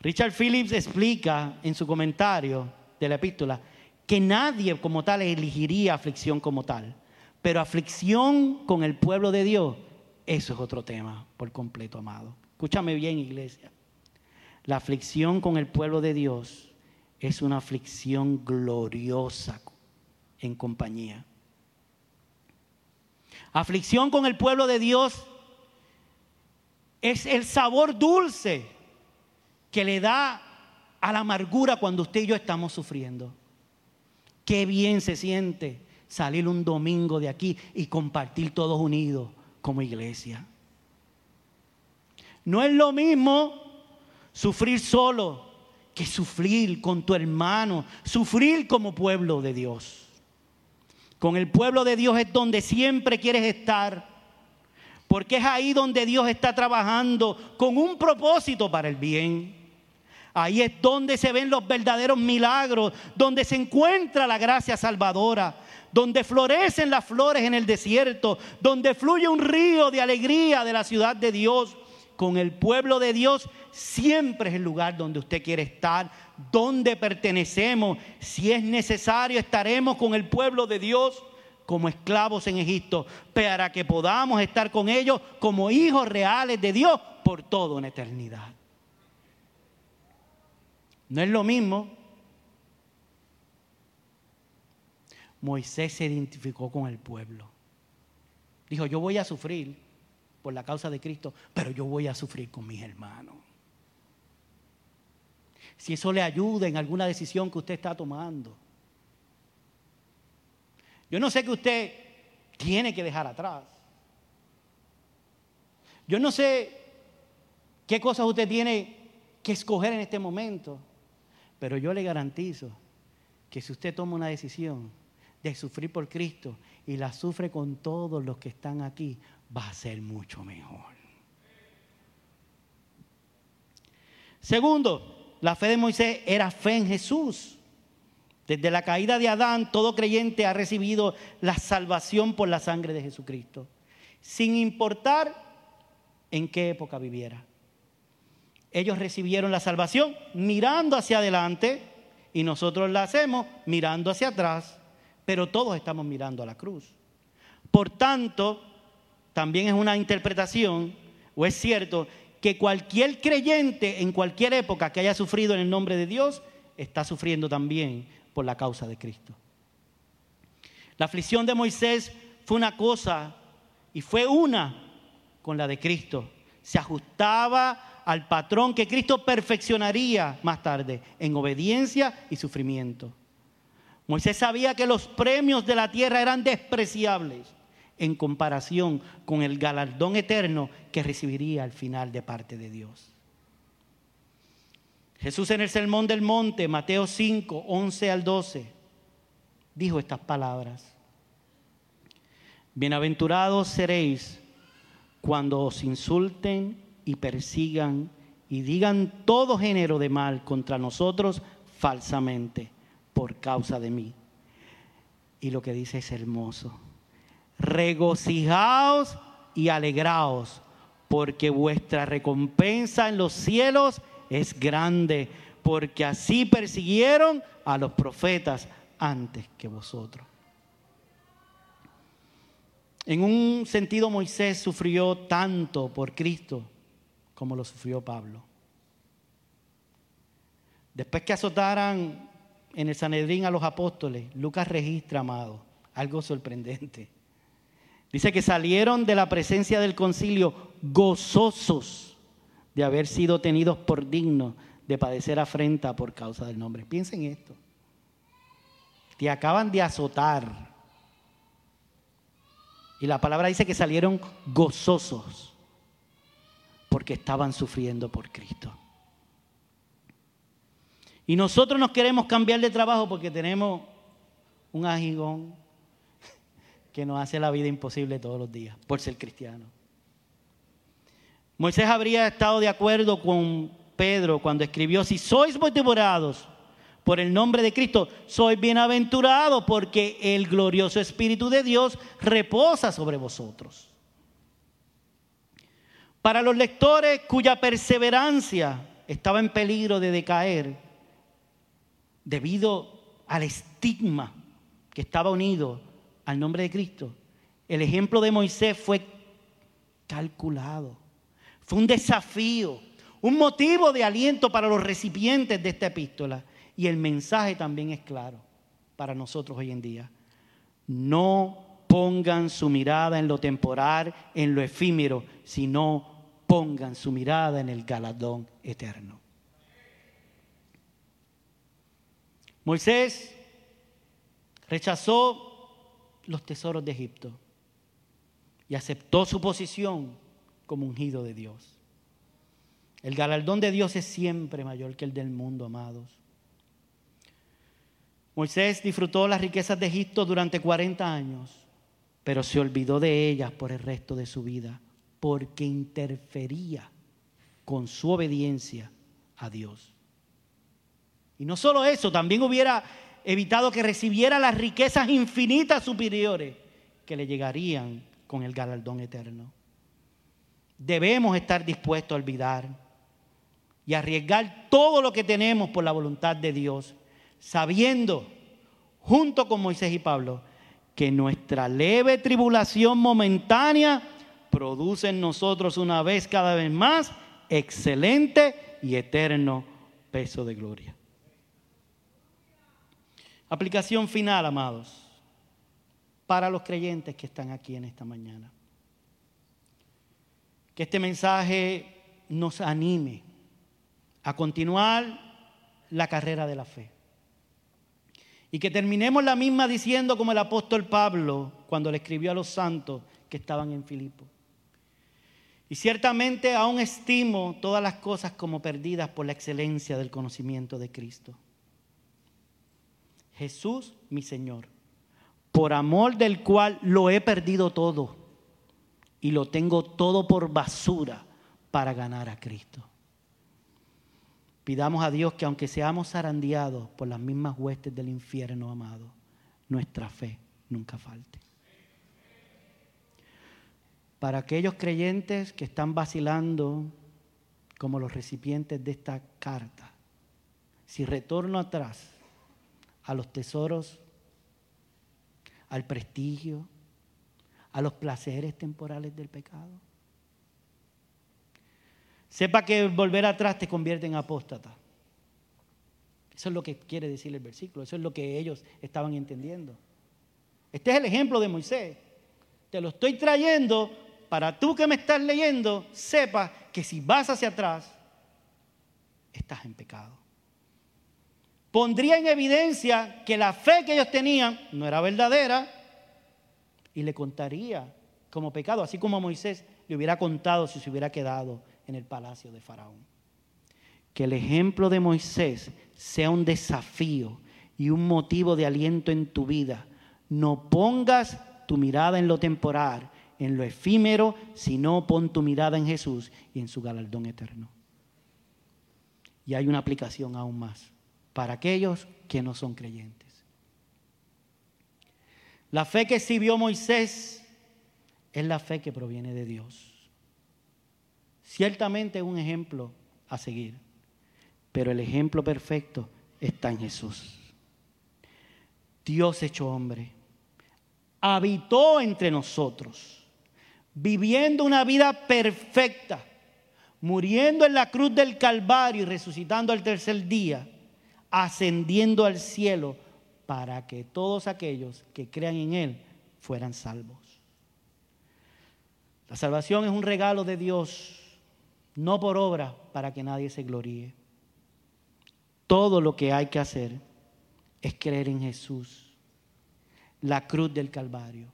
Richard Phillips explica en su comentario de la epístola que nadie como tal elegiría aflicción como tal, pero aflicción con el pueblo de Dios, eso es otro tema por completo, amado. Escúchame bien, iglesia. La aflicción con el pueblo de Dios es una aflicción gloriosa en compañía. Aflicción con el pueblo de Dios Es el sabor dulce que le da a la amargura cuando usted y yo estamos sufriendo. Qué bien se siente salir un domingo de aquí y compartir todos unidos como iglesia. No es lo mismo sufrir solo que sufrir con tu hermano, sufrir como pueblo de Dios. Con el pueblo de Dios es donde siempre quieres estar, porque es ahí donde Dios está trabajando con un propósito para el bien. Ahí es donde se ven los verdaderos milagros, donde se encuentra la gracia salvadora, donde florecen las flores en el desierto, donde fluye un río de alegría de la ciudad de Dios. Con el pueblo de Dios siempre es el lugar donde usted quiere estar, donde pertenecemos. Si es necesario, estaremos con el pueblo de Dios como esclavos en Egipto, para que podamos estar con ellos como hijos reales de Dios por toda una eternidad. No es lo mismo. Moisés se identificó con el pueblo. Dijo, yo voy a sufrir por la causa de Cristo, pero yo voy a sufrir con mis hermanos. Si eso le ayuda en alguna decisión que usted está tomando. Yo no sé qué usted tiene que dejar atrás. Yo no sé qué cosas usted tiene que escoger en este momento. Pero yo le garantizo que si usted toma una decisión de sufrir por Cristo y la sufre con todos los que están aquí, va a ser mucho mejor. Segundo, la fe de Moisés era fe en Jesús. Desde la caída de Adán, todo creyente ha recibido la salvación por la sangre de Jesucristo, sin importar en qué época viviera ellos recibieron la salvación mirando hacia adelante y nosotros la hacemos mirando hacia atrás, pero todos estamos mirando a la cruz. Por tanto, también es una interpretación, o es cierto, que cualquier creyente en cualquier época que haya sufrido en el nombre de Dios, está sufriendo también por la causa de Cristo. La aflicción de Moisés fue una cosa y fue una con la de Cristo. Se ajustaba al patrón que Cristo perfeccionaría más tarde en obediencia y sufrimiento. Moisés sabía que los premios de la tierra eran despreciables en comparación con el galardón eterno que recibiría al final de parte de Dios. Jesús en el Sermón del Monte, Mateo 5, 11 al 12, dijo estas palabras. Bienaventurados seréis cuando os insulten y persigan y digan todo género de mal contra nosotros falsamente por causa de mí. Y lo que dice es hermoso. Regocijaos y alegraos, porque vuestra recompensa en los cielos es grande, porque así persiguieron a los profetas antes que vosotros. En un sentido, Moisés sufrió tanto por Cristo como lo sufrió Pablo. Después que azotaran en el Sanedrín a los apóstoles, Lucas registra, amado, algo sorprendente. Dice que salieron de la presencia del concilio gozosos de haber sido tenidos por dignos de padecer afrenta por causa del nombre. Piensen esto. Te acaban de azotar. Y la palabra dice que salieron gozosos porque estaban sufriendo por Cristo. Y nosotros nos queremos cambiar de trabajo porque tenemos un ajigón que nos hace la vida imposible todos los días por ser cristiano. Moisés habría estado de acuerdo con Pedro cuando escribió, si sois motivados por el nombre de Cristo, sois bienaventurados porque el glorioso Espíritu de Dios reposa sobre vosotros. Para los lectores cuya perseverancia estaba en peligro de decaer debido al estigma que estaba unido al nombre de Cristo, el ejemplo de Moisés fue calculado. Fue un desafío, un motivo de aliento para los recipientes de esta epístola. Y el mensaje también es claro para nosotros hoy en día. No pongan su mirada en lo temporal, en lo efímero, sino pongan su mirada en el galardón eterno. Moisés rechazó los tesoros de Egipto y aceptó su posición como ungido de Dios. El galardón de Dios es siempre mayor que el del mundo, amados. Moisés disfrutó las riquezas de Egipto durante 40 años, pero se olvidó de ellas por el resto de su vida, porque interfería con su obediencia a Dios. Y no solo eso, también hubiera evitado que recibiera las riquezas infinitas superiores que le llegarían con el galardón eterno. Debemos estar dispuestos a olvidar y arriesgar todo lo que tenemos por la voluntad de Dios, sabiendo, junto con Moisés y Pablo, que nuestra leve tribulación momentánea produce en nosotros una vez cada vez más excelente y eterno peso de gloria. Aplicación final, amados, para los creyentes que están aquí en esta mañana. Que este mensaje nos anime a continuar la carrera de la fe. Y que terminemos la misma diciendo como el apóstol Pablo cuando le escribió a los santos que estaban en Filipo. Y ciertamente aún estimo todas las cosas como perdidas por la excelencia del conocimiento de Cristo Jesús mi Señor, por amor del cual lo he perdido todo y lo tengo todo por basura para ganar a Cristo. Pidamos a Dios que aunque seamos zarandeados por las mismas huestes del infierno, amado, nuestra fe nunca falte. Para aquellos creyentes que están vacilando como los recipientes de esta carta, si retorno atrás, a los tesoros, al prestigio, a los placeres temporales del pecado. Sepa que volver atrás te convierte en apóstata. Eso es lo que quiere decir el versículo, eso es lo que ellos estaban entendiendo. Este es el ejemplo de Moisés. Te lo estoy trayendo para tú que me estás leyendo, sepa que si vas hacia atrás, estás en pecado pondría en evidencia que la fe que ellos tenían no era verdadera y le contaría como pecado, así como Moisés le hubiera contado si se hubiera quedado en el palacio de Faraón. Que el ejemplo de Moisés sea un desafío y un motivo de aliento en tu vida. No pongas tu mirada en lo temporal, en lo efímero, sino pon tu mirada en Jesús y en su galardón eterno. Y hay una aplicación aún más para aquellos que no son creyentes. La fe que exhibió Moisés es la fe que proviene de Dios. Ciertamente es un ejemplo a seguir, pero el ejemplo perfecto está en Jesús. Dios hecho hombre, habitó entre nosotros, viviendo una vida perfecta, muriendo en la cruz del Calvario y resucitando al tercer día ascendiendo al cielo para que todos aquellos que crean en Él fueran salvos. La salvación es un regalo de Dios, no por obra para que nadie se gloríe. Todo lo que hay que hacer es creer en Jesús, la cruz del Calvario.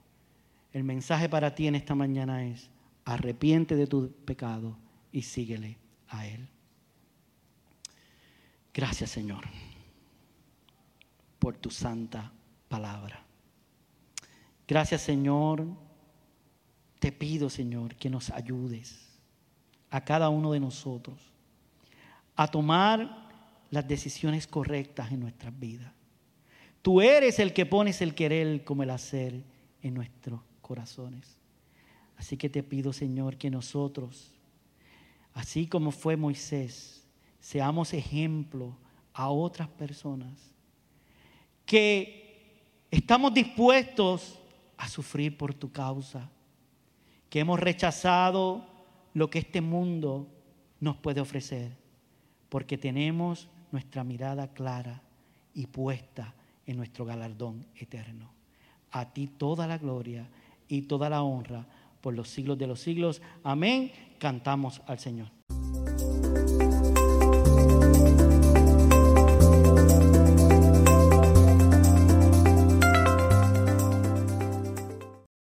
El mensaje para ti en esta mañana es, arrepiente de tu pecado y síguele a Él. Gracias Señor por tu santa palabra. Gracias Señor. Te pido Señor que nos ayudes a cada uno de nosotros a tomar las decisiones correctas en nuestras vidas. Tú eres el que pones el querer como el hacer en nuestros corazones. Así que te pido, Señor, que nosotros, así como fue Moisés, seamos ejemplo a otras personas que estamos dispuestos a sufrir por tu causa, que hemos rechazado lo que este mundo nos puede ofrecer, porque tenemos nuestra mirada clara y puesta en nuestro galardón eterno. A ti toda la gloria y toda la honra por los siglos de los siglos. Amén. Cantamos al Señor.